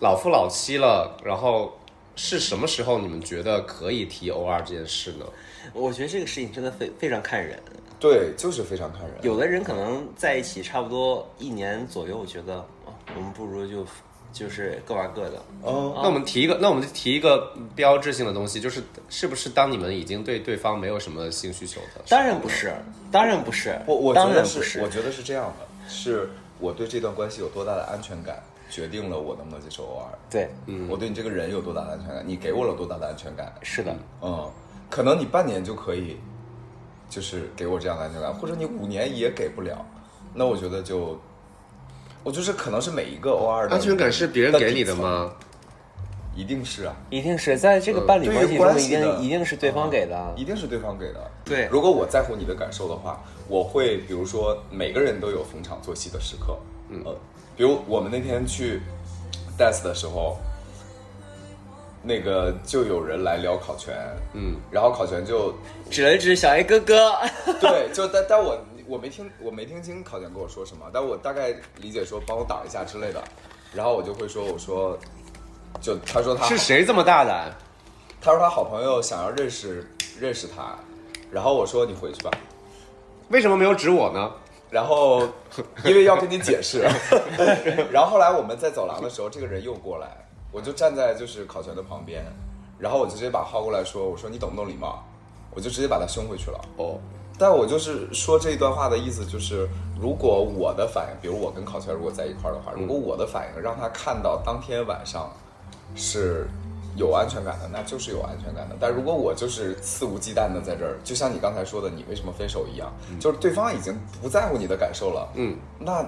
老夫老妻了，然后是什么时候你们觉得可以提 OR 这件事呢？我觉得这个事情真的非非常看人。对，就是非常看人，有的人可能在一起差不多一年左右，觉得哦，我们不如就就是各玩各的。哦，那我们提一个，那我们就提一个标志性的东西，就是是不是当你们已经对对方没有什么性需求的，当然不是，当然不是，我我当觉得然不是。我觉得是这样的，是我对这段关系有多大的安全感，决定了我能不能接受 OR。对，嗯我对你这个人有多大的安全感，你给我了多大的安全感？是的，嗯，可能你半年就可以，就是给我这样的安全感，或者你五年也给不了，那我觉得就，我就是可能是每一个 OR 的安全感是别人给你的吗？一定是啊，一定是在这个伴侣关系中，一定一定是对方给的。一定是对方给的。对。如果我在乎你的感受的话，我会比如说每个人都有逢场作戏的时刻，嗯，呃，比如我们那天去 dance 的时候，那个就有人来聊考全，嗯，然后考全就指了指小 A 哥哥，<laughs> 对，就但但我我没听我没听清考前跟我说什么，但我大概理解说帮我挡一下之类的，然后我就会说我说，就他说他是谁这么大胆？他说他好朋友想要认识认识他，然后我说你回去吧，为什么没有指我呢？然后因为要跟你解释，<laughs> 然后后来我们在走廊的时候，这个人又过来，我就站在就是考全的旁边，然后我就直接把薅过来说，我说你懂不懂礼貌？我就直接把他凶回去了。哦，但我就是说这一段话的意思就是，如果我的反应，比如我跟考全如果在一块儿的话，如果我的反应让他看到当天晚上是有安全感的，那就是有安全感的。但如果我就是肆无忌惮的在这儿，就像你刚才说的，你为什么分手一样，就是对方已经不在乎你的感受了，嗯，那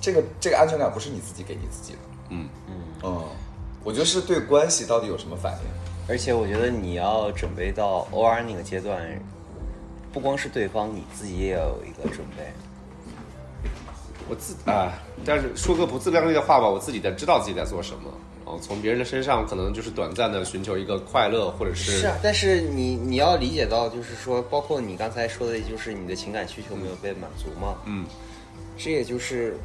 这个这个安全感不是你自己给你自己的，嗯。嗯，我觉得是对关系到底有什么反应。而且我觉得你要准备到 OR 那个阶段，不光是对方，你自己也要有一个准备。我自啊，但是说个不自量力的话吧，我自己在知道自己在做什么。哦，从别人的身上可能就是短暂的寻求一个快乐，或者是是啊，但是你你要理解到，就是说，包括你刚才说的，就是你的情感需求没有被满足嘛。嗯，这也就是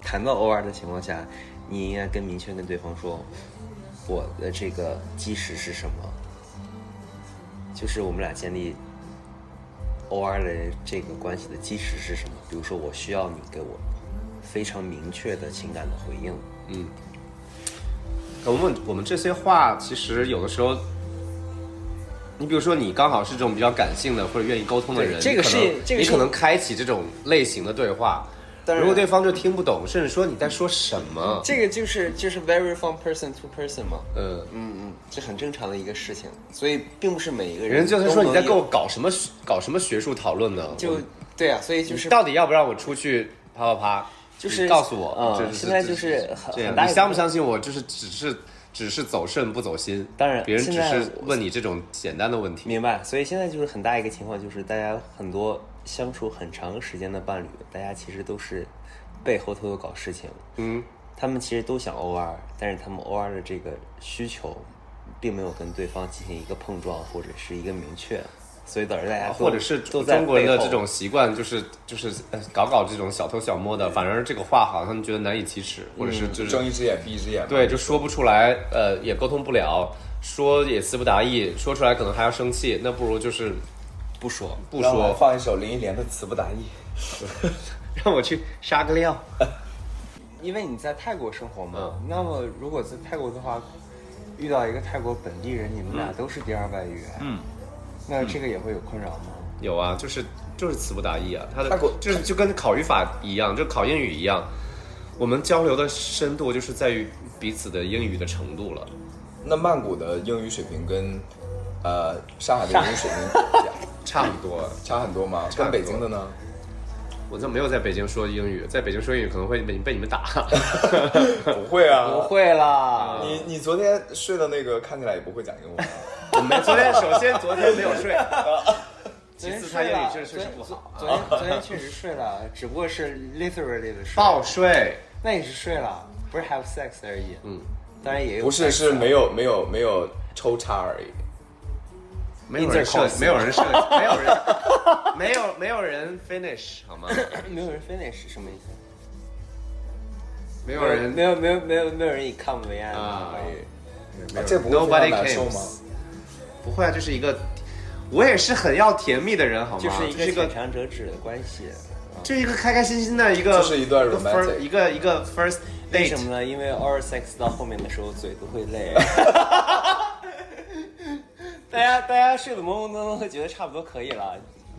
谈到偶尔的情况下，你应该更明确跟对方说，我的这个基石是什么，就是我们俩建立 OR 的这个关系的基石是什么。比如说，我需要你给我非常明确的情感的回应。嗯我们我们这些话，其实有的时候，你比如说你刚好是这种比较感性的或者愿意沟通的人，这个可能是这个是你可能开启这种类型的对话。如果对方就听不懂，甚至说你在说什么，这个就是就是 very from person to person 嘛。嗯，嗯嗯，这很正常的一个事情，所以并不是每一个人人就是说你在跟我搞什么搞什么学术讨论呢？就对啊，所以就是到底要不让我出去啪啪啪？就是告诉我，嗯现在就是你相不相信我？就是只是只是走肾不走心。当然别人只是问你这种简单的问题。明白，所以现在就是很大一个情况，就是大家很多相处很长时间的伴侣，大家其实都是背后偷偷搞事情。嗯，他们其实都想 OR，但是他们 OR 的这个需求，并没有跟对方进行一个碰撞或者是一个明确，所以导致大家或者是都在中国人的这种习惯，就是就是呃搞搞这种小偷小摸的，反而这个话好像他们觉得难以启齿，或者是就是睁一只眼闭一只眼，对，就说不出来，呃，也沟通不了，说也词不达意，说出来可能还要生气，那不如就是不说。不说，放一首林忆莲的《词不达意》。<laughs> 让我去杀个料。<laughs> 因为你在泰国生活嘛，嗯那么如果在泰国的话，遇到一个泰国本地人，你们俩都是第二外语，嗯，那这个也会有困扰吗？有啊，就是就是词不达意啊。他的泰国就是就跟考语法一样，就考英语一样，我们交流的深度就是在于彼此的英语的程度了。那曼谷的英语水平跟呃上海的英语水平 <laughs> 差很多。差很多吗？差很多跟北京的呢？我就没有在北京说英语，在北京说英语可能会被被你们打。<laughs> 不会啊，不。会啦，你你昨天睡的那个看起来也不会讲英文啊。我没昨天，首先昨天没有睡，<laughs> 其次他英语确实确实不好。昨天昨天确实睡了，只不过是 literally 的睡。暴睡。那也是睡了，不是 have sex 而已。嗯，当然也有。不是，是没有没有没有抽插而已。没有人射，Intercourse 没有人设，没有人，没有没有人 finish 好吗？<laughs> 没有人 finish 什么意思？没有人没有没有没有没有人以 come 为爱啊哎没有这不会非 Nobody 常难受 cares 吗？不会啊，就是一个，我也是很要甜蜜的人，好吗？就是一个个浅，尝辄止的关系。就是一个开开心心的一个，就是一段个 romantic first- 一个一个 first 为 date 什么呢？因为 oral sex 到后面的时候嘴都会累。<laughs> 大家大家睡得朦朦胧胧，会觉得差不多可以了，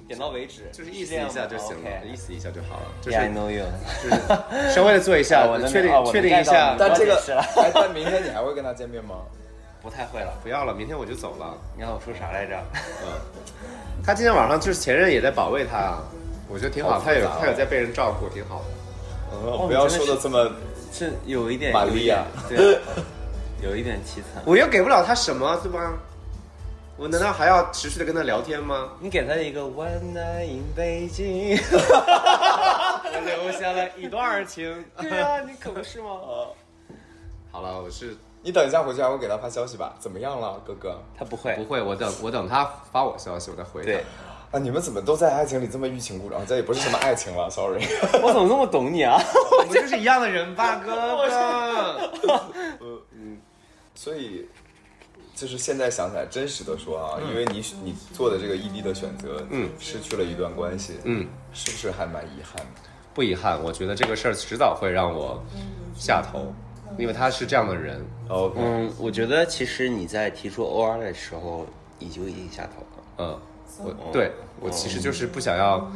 点到为止，就是意思一下就行了，意思一下就好了，就 I 是 know you。就是稍微的做一下哦 <laughs> 我，能确定确定一下，但这个但明天你还会跟他见面吗？<laughs> 不太会了。不要了，明天我就走了。你看我说啥来着？<laughs> 嗯，他今天晚上就是前任也在保卫他啊，我觉得挺好，他有他有在被人照顾，挺好的。嗯，不要说的这么是有一点玛丽亚有一点对，有一点凄惨。我又给不了他什么，对吧？我难道还要持续的跟他聊天吗？你给他一个 One Night in 北京，<laughs> 我留下了一段情。<laughs> 对啊，你可不是吗？<laughs> 好了，我是你等一下回去还会给他发消息吧？怎么样了，哥哥？他不会不，会，我等我等他发我消息，我再回他。对啊，你们怎么都在爱情里这么欲擒故纵？这也不是什么爱情了，sorry。我怎么那么懂你啊？我们就是一样的人吧，哥哥。所以，就是现在想起来，真实的说啊，因为你你做的这个异地的选择，嗯，失去了一段关系，嗯，是不是还蛮遗憾的？不遗憾，我觉得这个事儿迟早会让我下头，因为他是这样的人。OK，嗯，我觉得其实你在提出 OR 的时候，你就已经下头了。嗯，我对我其实就是不想要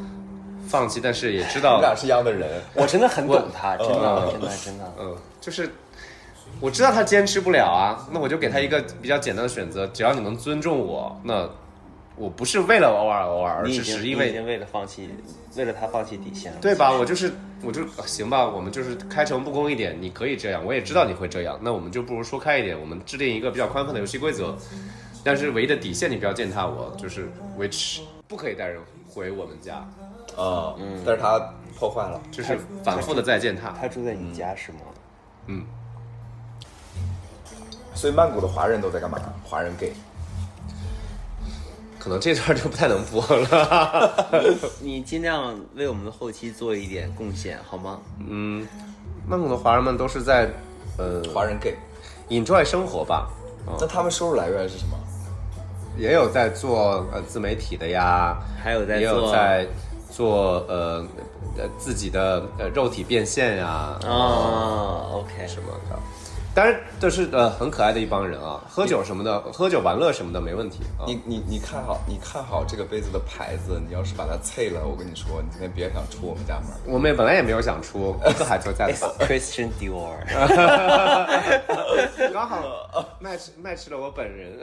放弃，但是也知你道你，俩是一样的人，我真的很懂他，真的嗯真的真的。嗯，就是我知道他坚持不了啊，那我就给他一个比较简单的选择，只要你能尊重我，那我不是为了偶尔偶尔，而是是因为经为了放弃，为了他放弃底线了。对吧？我就是我就行吧，我们就是开诚布公一点，你可以这样，我也知道你会这样，那我们就不如说开一点，我们制定一个比较宽泛的游戏规则，但是唯一的底线你不要践踏我，就是 which 不可以带人回我们家，啊，嗯，但是他破坏了，就是反复的在践踏。他住在你家是吗？嗯，所以曼谷的华人都在干嘛？华人 gay，可能这段就不太能播了。<laughs> 你尽量为我们的后期做一点贡献，好吗？嗯，曼谷的华人们都是在呃华人 gay，enjoy 生活吧，那他们收入来源是什么？也有在做呃自媒体的呀，还有在也有做在做呃呃自己的呃肉体变现呀啊，OK，什么的。当然都是呃很可爱的一帮人啊，喝酒什么的，喝酒玩乐什么的没问题啊。你你你看好你看好这个杯子的牌子，你要是把它碎了，我跟你说，你今天别想出我们家门。我们也本来也没有想出，这还就在 It's Christian Dior，<laughs> 刚好 match match 了我本人，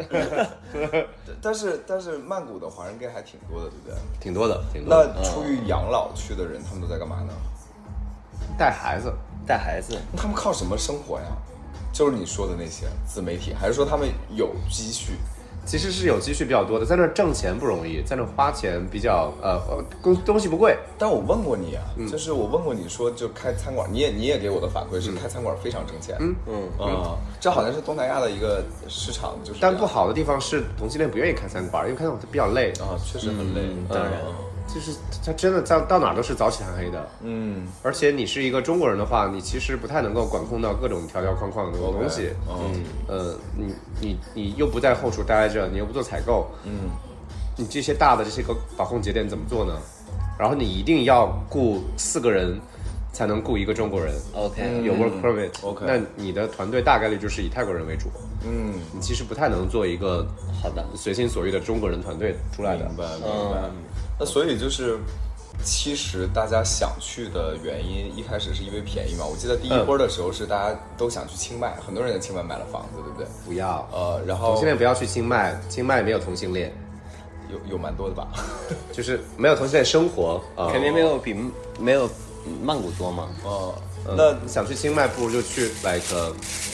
<laughs> 但是但是曼谷的华人 gay 还挺多的，对不对？挺多的，挺多那。出于养老去的人，他们都在干嘛呢？带孩子，带孩子，那他们靠什么生活呀？就是你说的那些自媒体，还是说他们有积蓄？其实是有积蓄比较多的，在那儿挣钱不容易，在那儿花钱比较呃呃东东西不贵，但我问过你啊，嗯。就是我问过你说，就开餐馆，你也你也给我的反馈是开餐馆非常挣钱。嗯。嗯，啊，这好像是东南亚的一个市场，就是但不好的地方是同性恋不愿意开餐馆，因为开餐馆比较累，啊，确实很累。当然就是他真的到到哪儿都是早起晚黑的，嗯，而且你是一个中国人的话，你其实不太能够管控到各种条条框框的东西。嗯呃，你你你又不在后厨待着，你又不做采购，嗯，你这些大的这些个把控节点怎么做呢？然后你一定要雇四个人才能雇一个中国人。OK，有 work permit，、OK 那你的团队大概率就是以泰国人为主，嗯，你其实不太能做一个好的，随心所欲的中国人团队出来的明。白明白。那所以就是，其实大家想去的原因，一开始是因为便宜嘛。我记得第一波的时候是大家都想去清迈，很多人在清迈买了房子，对不对？不要，呃，然后同后性恋不要去清迈，清迈没有同性恋，有有蛮多的吧？<laughs> 就是没有同性恋生活啊。肯定没有比没有曼谷多嘛。哦，嗯那想去清迈，不如就去 like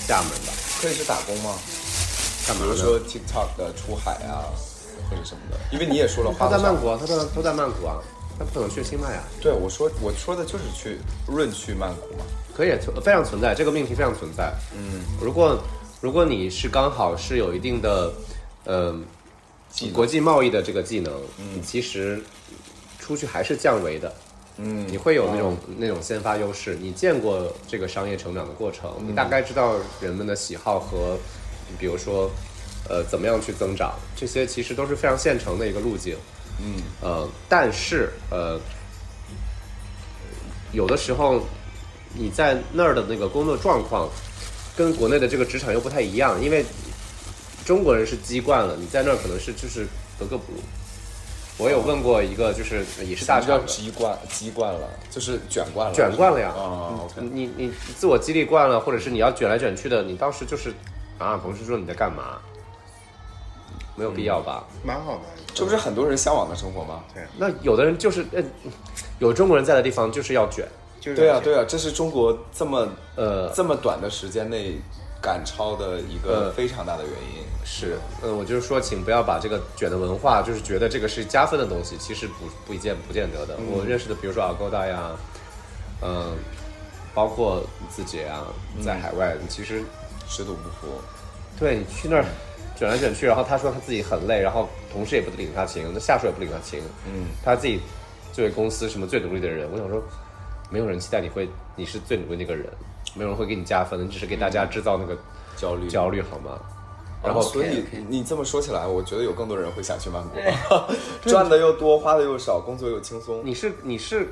厦门吧。可以是打工吗？干嘛？比如说 TikTok 的出海啊，或者什么的。因为你也说了，他。在曼谷啊，他在都在曼谷啊，他不可能去清迈啊。对，我说我说的就是去润去曼谷嘛。可以，存非常存在，这个命题非常存在。嗯，如果如果你是刚好是有一定的，呃，国际贸易的这个技能，嗯，其实出去还是降维的。嗯你会有那种、那种先发优势，你见过这个商业成长的过程，你大概知道人们的喜好和，比如说，呃，怎么样去增长，这些其实都是非常现成的一个路径。嗯，呃，但是呃，有的时候你在那儿的那个工作状况，跟国内的这个职场又不太一样，因为中国人是鸡惯了，你在那儿可能是就是格格不入。我有问过一个，就是也是大叫厂的，鸡惯鸡惯了，就是卷惯了，卷惯了呀。啊，OK 你你自我激励惯了，或者是你要卷来卷去的，你当时就是啊，同事说你在干嘛？没有必要吧？蛮好的。这不是很多人向往的生活吗？对那有的人就是，呃，有中国人在的地方就是要卷，就是对啊，对啊，这是中国这么呃，这么短的时间内赶超的一个呃非常大的原因。是，呃，我就是说，请不要把这个卷的文化，就是觉得这个是加分的东西，其实不不一见不见得的。我认识的，比如说 Agoda 呀，嗯、包括自己啊，在海外，其实水土不服，对你去那儿卷来卷去，然后他说他自己很累，然后同事也不领他情，那下属也不领他情，嗯，他自己作为公司什么最努力的人，我想说，没有人期待你会你是最努力那个人，没有人会给你加分，你只是给大家制造那个焦虑焦虑好吗？然后所以你这么说起来，我觉得有更多人会想去曼谷，<laughs> <laughs> 赚的又多，花的又少，工作又轻松。你是你是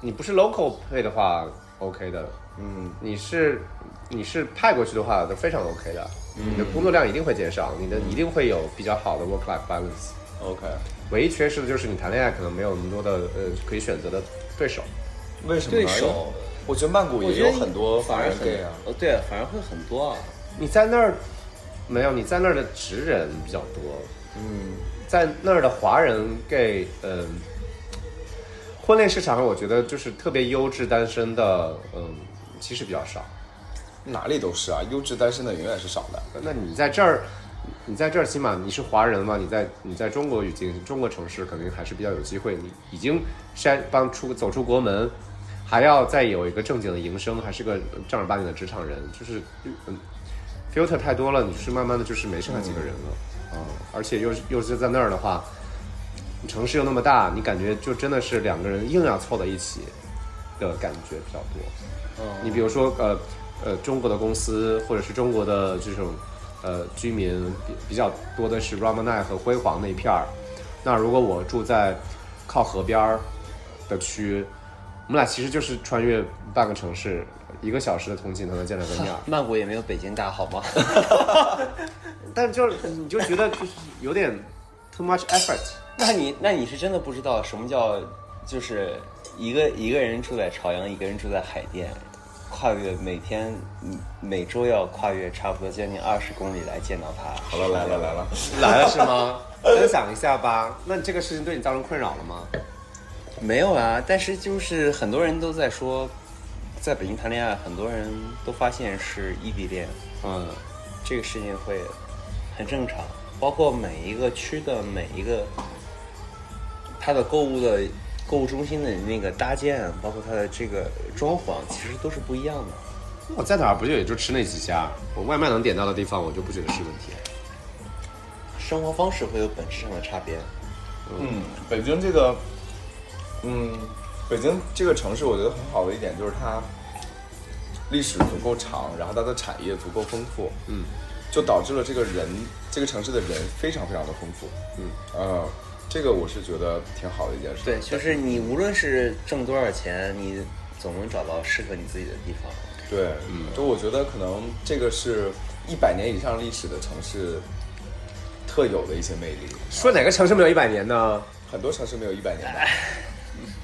你不是 local 配的话，OK 的。嗯，你是你是派过去的话，都非常 OK 的。你的工作量一定会减少，你的一定会有比较好的 work life balance。OK，唯一缺失的就是你谈恋爱可能没有那么多的呃可以选择的对手。为什么呢？对手，我觉得曼谷也有很多反而很法人 gay 啊。哦，对，反而会很多啊。你在那儿没有？你在那儿的直人比较多，嗯，在那儿的华人 gay，嗯、婚恋市场上我觉得就是特别优质单身的，嗯，其实比较少。哪里都是啊，优质单身的永远是少的。那你在这儿，你在这儿起码你是华人嘛？你在你在中国语境、中国城市，肯定还是比较有机会。你已经筛帮出走出国门，还要再有一个正经的营生，还是个正儿八经的职场人，就是嗯，filter 太多了，你就是慢慢的就是没剩下几个人了啊、而且又是又是在那儿的话，城市又那么大，你感觉就真的是两个人硬要凑在一起的感觉比较多。你比如说，呃呃，中国的公司或者是中国的这种呃居民比比较多的是 Ramanai 和辉煌那一片儿。那如果我住在靠河边儿的区，我们俩其实就是穿越半个城市，一个小时的通勤才能见到个面儿。<laughs> 曼谷也没有北京大，好吗？<laughs> 但就是你就觉得就是有点 too much effort。那你那你是真的不知道什么叫就是一个一个人住在朝阳，一个人住在海淀，跨越每天嗯每周要跨越差不多将近二十公里来见到他。好了，来了来了，来了是吗？<laughs> 分享一下吧。那这个事情对你造成困扰了吗？没有啊，但是就是很多人都在说，在北京谈恋爱，很多人都发现是异地恋，嗯，这个事情会很正常。包括每一个区的每一个他的购物的购物中心的那个搭建，包括它的这个装潢，其实都是不一样的。我在哪儿不就也就吃那几家？我外卖能点到的地方，我就不觉得是问题。生活方式会有本质上的差别。嗯，北京这个，嗯，北京这个城市，我觉得很好的一点就是它历史足够长，然后它的产业足够丰富，嗯，就导致了这个人这个城市的人非常非常的丰富，嗯，呃，这个我是觉得挺好的一件事。对，就是你无论是挣多少钱，你总能找到适合你自己的地方。对，嗯就我觉得可能这个是一百年以上历史的城市特有的一些魅力。说哪个城市没有一百年呢？很多城市没有一百年吧。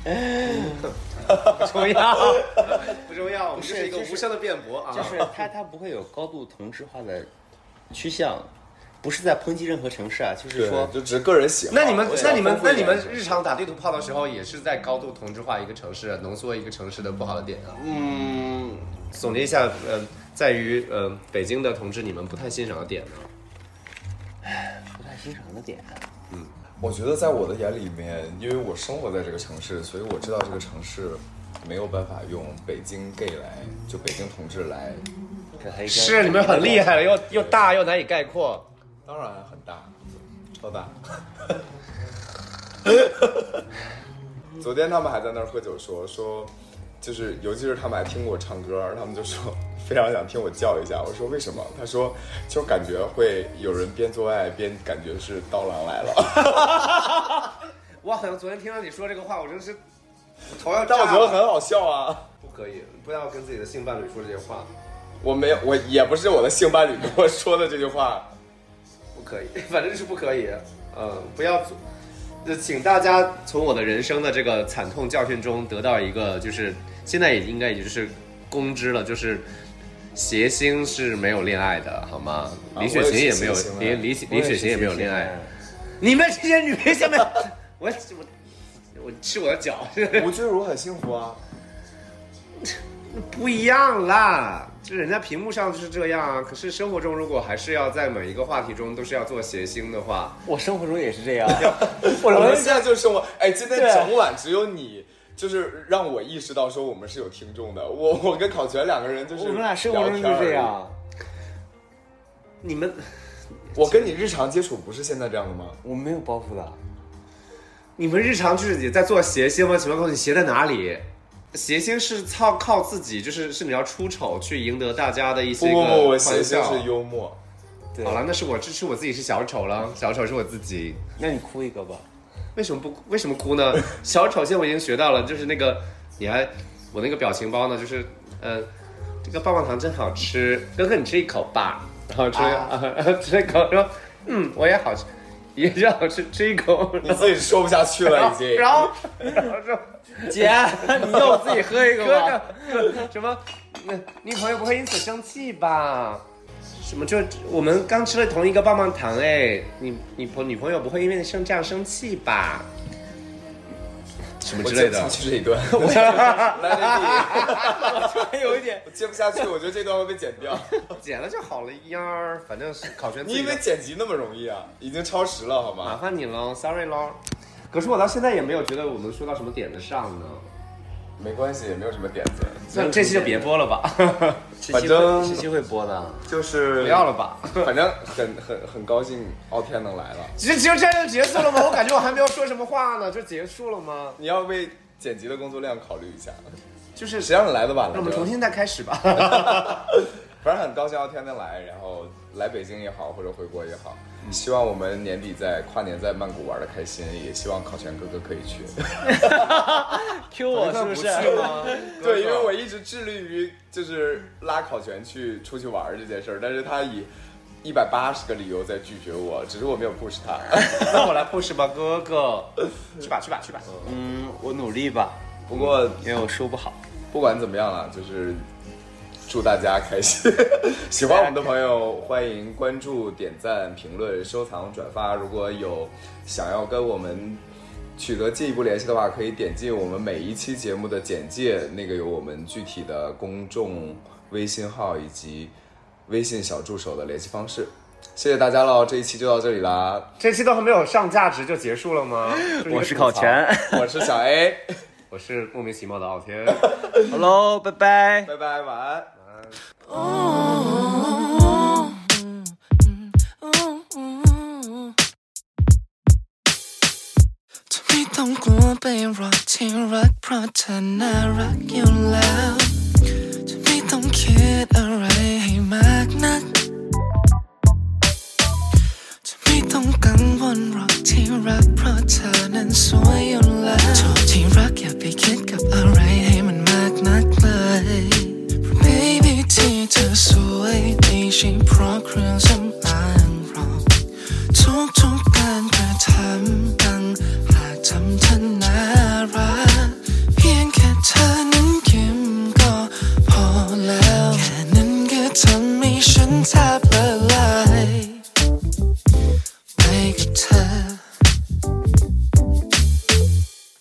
<laughs> 不重要，<laughs> 不重要，我们不是是一个无声的辩驳啊。就是它它不会有高度同质化的趋向，不是在抨击任何城市啊，就是说，就只是个人喜好。那你们那你们那你们日常打地图炮的时候，也是在高度同质化一个城市，浓缩一个城市的不好的点啊。嗯，总结一下，呃，在于呃北京的同志，你们不太欣赏的点呢？不太欣赏的点。嗯我觉得在我的眼里面，因为我生活在这个城市，所以我知道这个城市没有办法用北京 gay 来，就北京同志来，是你们很厉害了，又又大又难以概括。当然很大，超大。<laughs> 昨天他们还在那儿喝酒说说，就是尤其是他们还听我唱歌，他们就说非常想听我叫一下。我说为什么？他说就感觉会有人边做爱边感觉是刀郎来了，<laughs> 我好像昨天听到你说这个话，我真是头要但我觉得很好笑啊。不可以，不要跟自己的性伴侣说这些话，我没有，我也不是我的性伴侣跟我说的这句话。不可以，<laughs> 反正是不可以。嗯，不要做。就请大家从我的人生的这个惨痛教训中得到一个，就是现在也应该也就是公知了，就是谐星是没有恋爱的，好吗？啊李雪琴也没有李李李雪琴也没有恋爱。你们这些女人下面，我我我吃我的脚，<laughs> 吴君如很幸福啊，<laughs> 不一样啦。就人家屏幕上就是这样啊，可是生活中如果还是要在每一个话题中都是要做谐星的话，我生活中也是这样。<laughs> 我们现在就是生活，哎，今天整晚只有你，就是让我意识到说我们是有听众的。我我跟考全两个人就是我们俩生活中就聊天而已。这样。你们 <laughs> 我跟你日常接触不是现在这样的吗？我没有包袱的。你们日常就是你在做谐星吗？请问告诉你谐在哪里？谐星是靠靠自己，就是是你要出丑去赢得大家的一些个不不不，我欢谐星笑。是幽默。对好了，那是我支持我自己是小丑了，小丑是我自己。那你哭一个吧。为什么不为什么哭呢？小丑现在我已经学到了，就是那个你还我那个表情包呢，就是呃这个棒棒糖真好吃，哥哥你吃一口吧，然后吃、啊 <laughs> 吃一口说嗯我也好吃，<laughs> 也让我吃，吃一口，<laughs> 你自己说不下去了，已经。然后然后说姐，你要我自己喝一个哥吗？<laughs> 什么那女朋友不会因此生气吧？什么就我们刚吃了同一个棒棒糖哎，你你朋女朋友不会因为生这样生气吧？什么之类的我接不下。去这一段。<laughs> 我来，你有一点。我接不下去，我觉得这段会被剪掉。<laughs> 剪了就好了呀，反正是考全你以为剪辑那么容易啊？已经超时了，好吗麻？烦你喽，sorry 喽。可是我到现在也没有觉得我们说到什么点子上呢。没关系，也没有什么点子。那这期就别播了吧，<laughs> 哈哈反正会这期会播的。就是不要了吧。<laughs> 反正很很很高兴傲天能来了。这只有这样就结束了吗？我感觉我还没有说什么话呢，就结束了吗？你要为剪辑的工作量考虑一下。就是谁让你来的晚了？那我们重新再开始吧。<laughs> 反正很高兴要天天来，然后来北京也好，或者回国也好，希望我们年底在跨年在曼谷玩的开心，也希望考全哥哥可以去。<laughs> Q 我 <laughs> 是不是？吗？<laughs> 对，因为我一直致力于就是拉考全去出去玩这件事儿，但是他以一百八十个理由在拒绝我，只是我没有 push 他。那我来 push 吧，哥哥，去吧去吧去吧。嗯，我努力吧，不过因为我说不好。不管怎么样啊，就是祝大家开心。喜欢我们的朋友，欢迎关注、点赞、评论、收藏、转发。如果有想要跟我们取得进一步联系的话，可以点进我们每一期节目的简介，那个有我们具体的公众微信号以及微信小助手的联系方式。谢谢大家喽，这一期就到这里啦。这期都还没有上价值就结束了吗？<laughs> 我是考前 <laughs> 我是小 A，<laughs> 我是莫名其妙的傲天。，Hello，拜拜。拜拜，晚安。 จะไม่ต้องกลัวไปหรอกที่รักเพราะเธอน่ารักอยู่แล้ว จะไม่ต้องคิดอะไรให้มากนัก จะไม่ต้องกังวลหรอกที่รักเพราะเธอนั้นสวยอยู่แล้วโทษที่รักอย่าไปคิดกับอะไร ที่เธอสวยไม่ใช่เพราะเครื่องสำอางหรอกทุกทุกการกระทำตั้งหากทำเธอน่ารักเพียงแค่เธอนั้นยิ้มก็พอแล้ว แค่นั้นก็ทำให้ฉันแทบ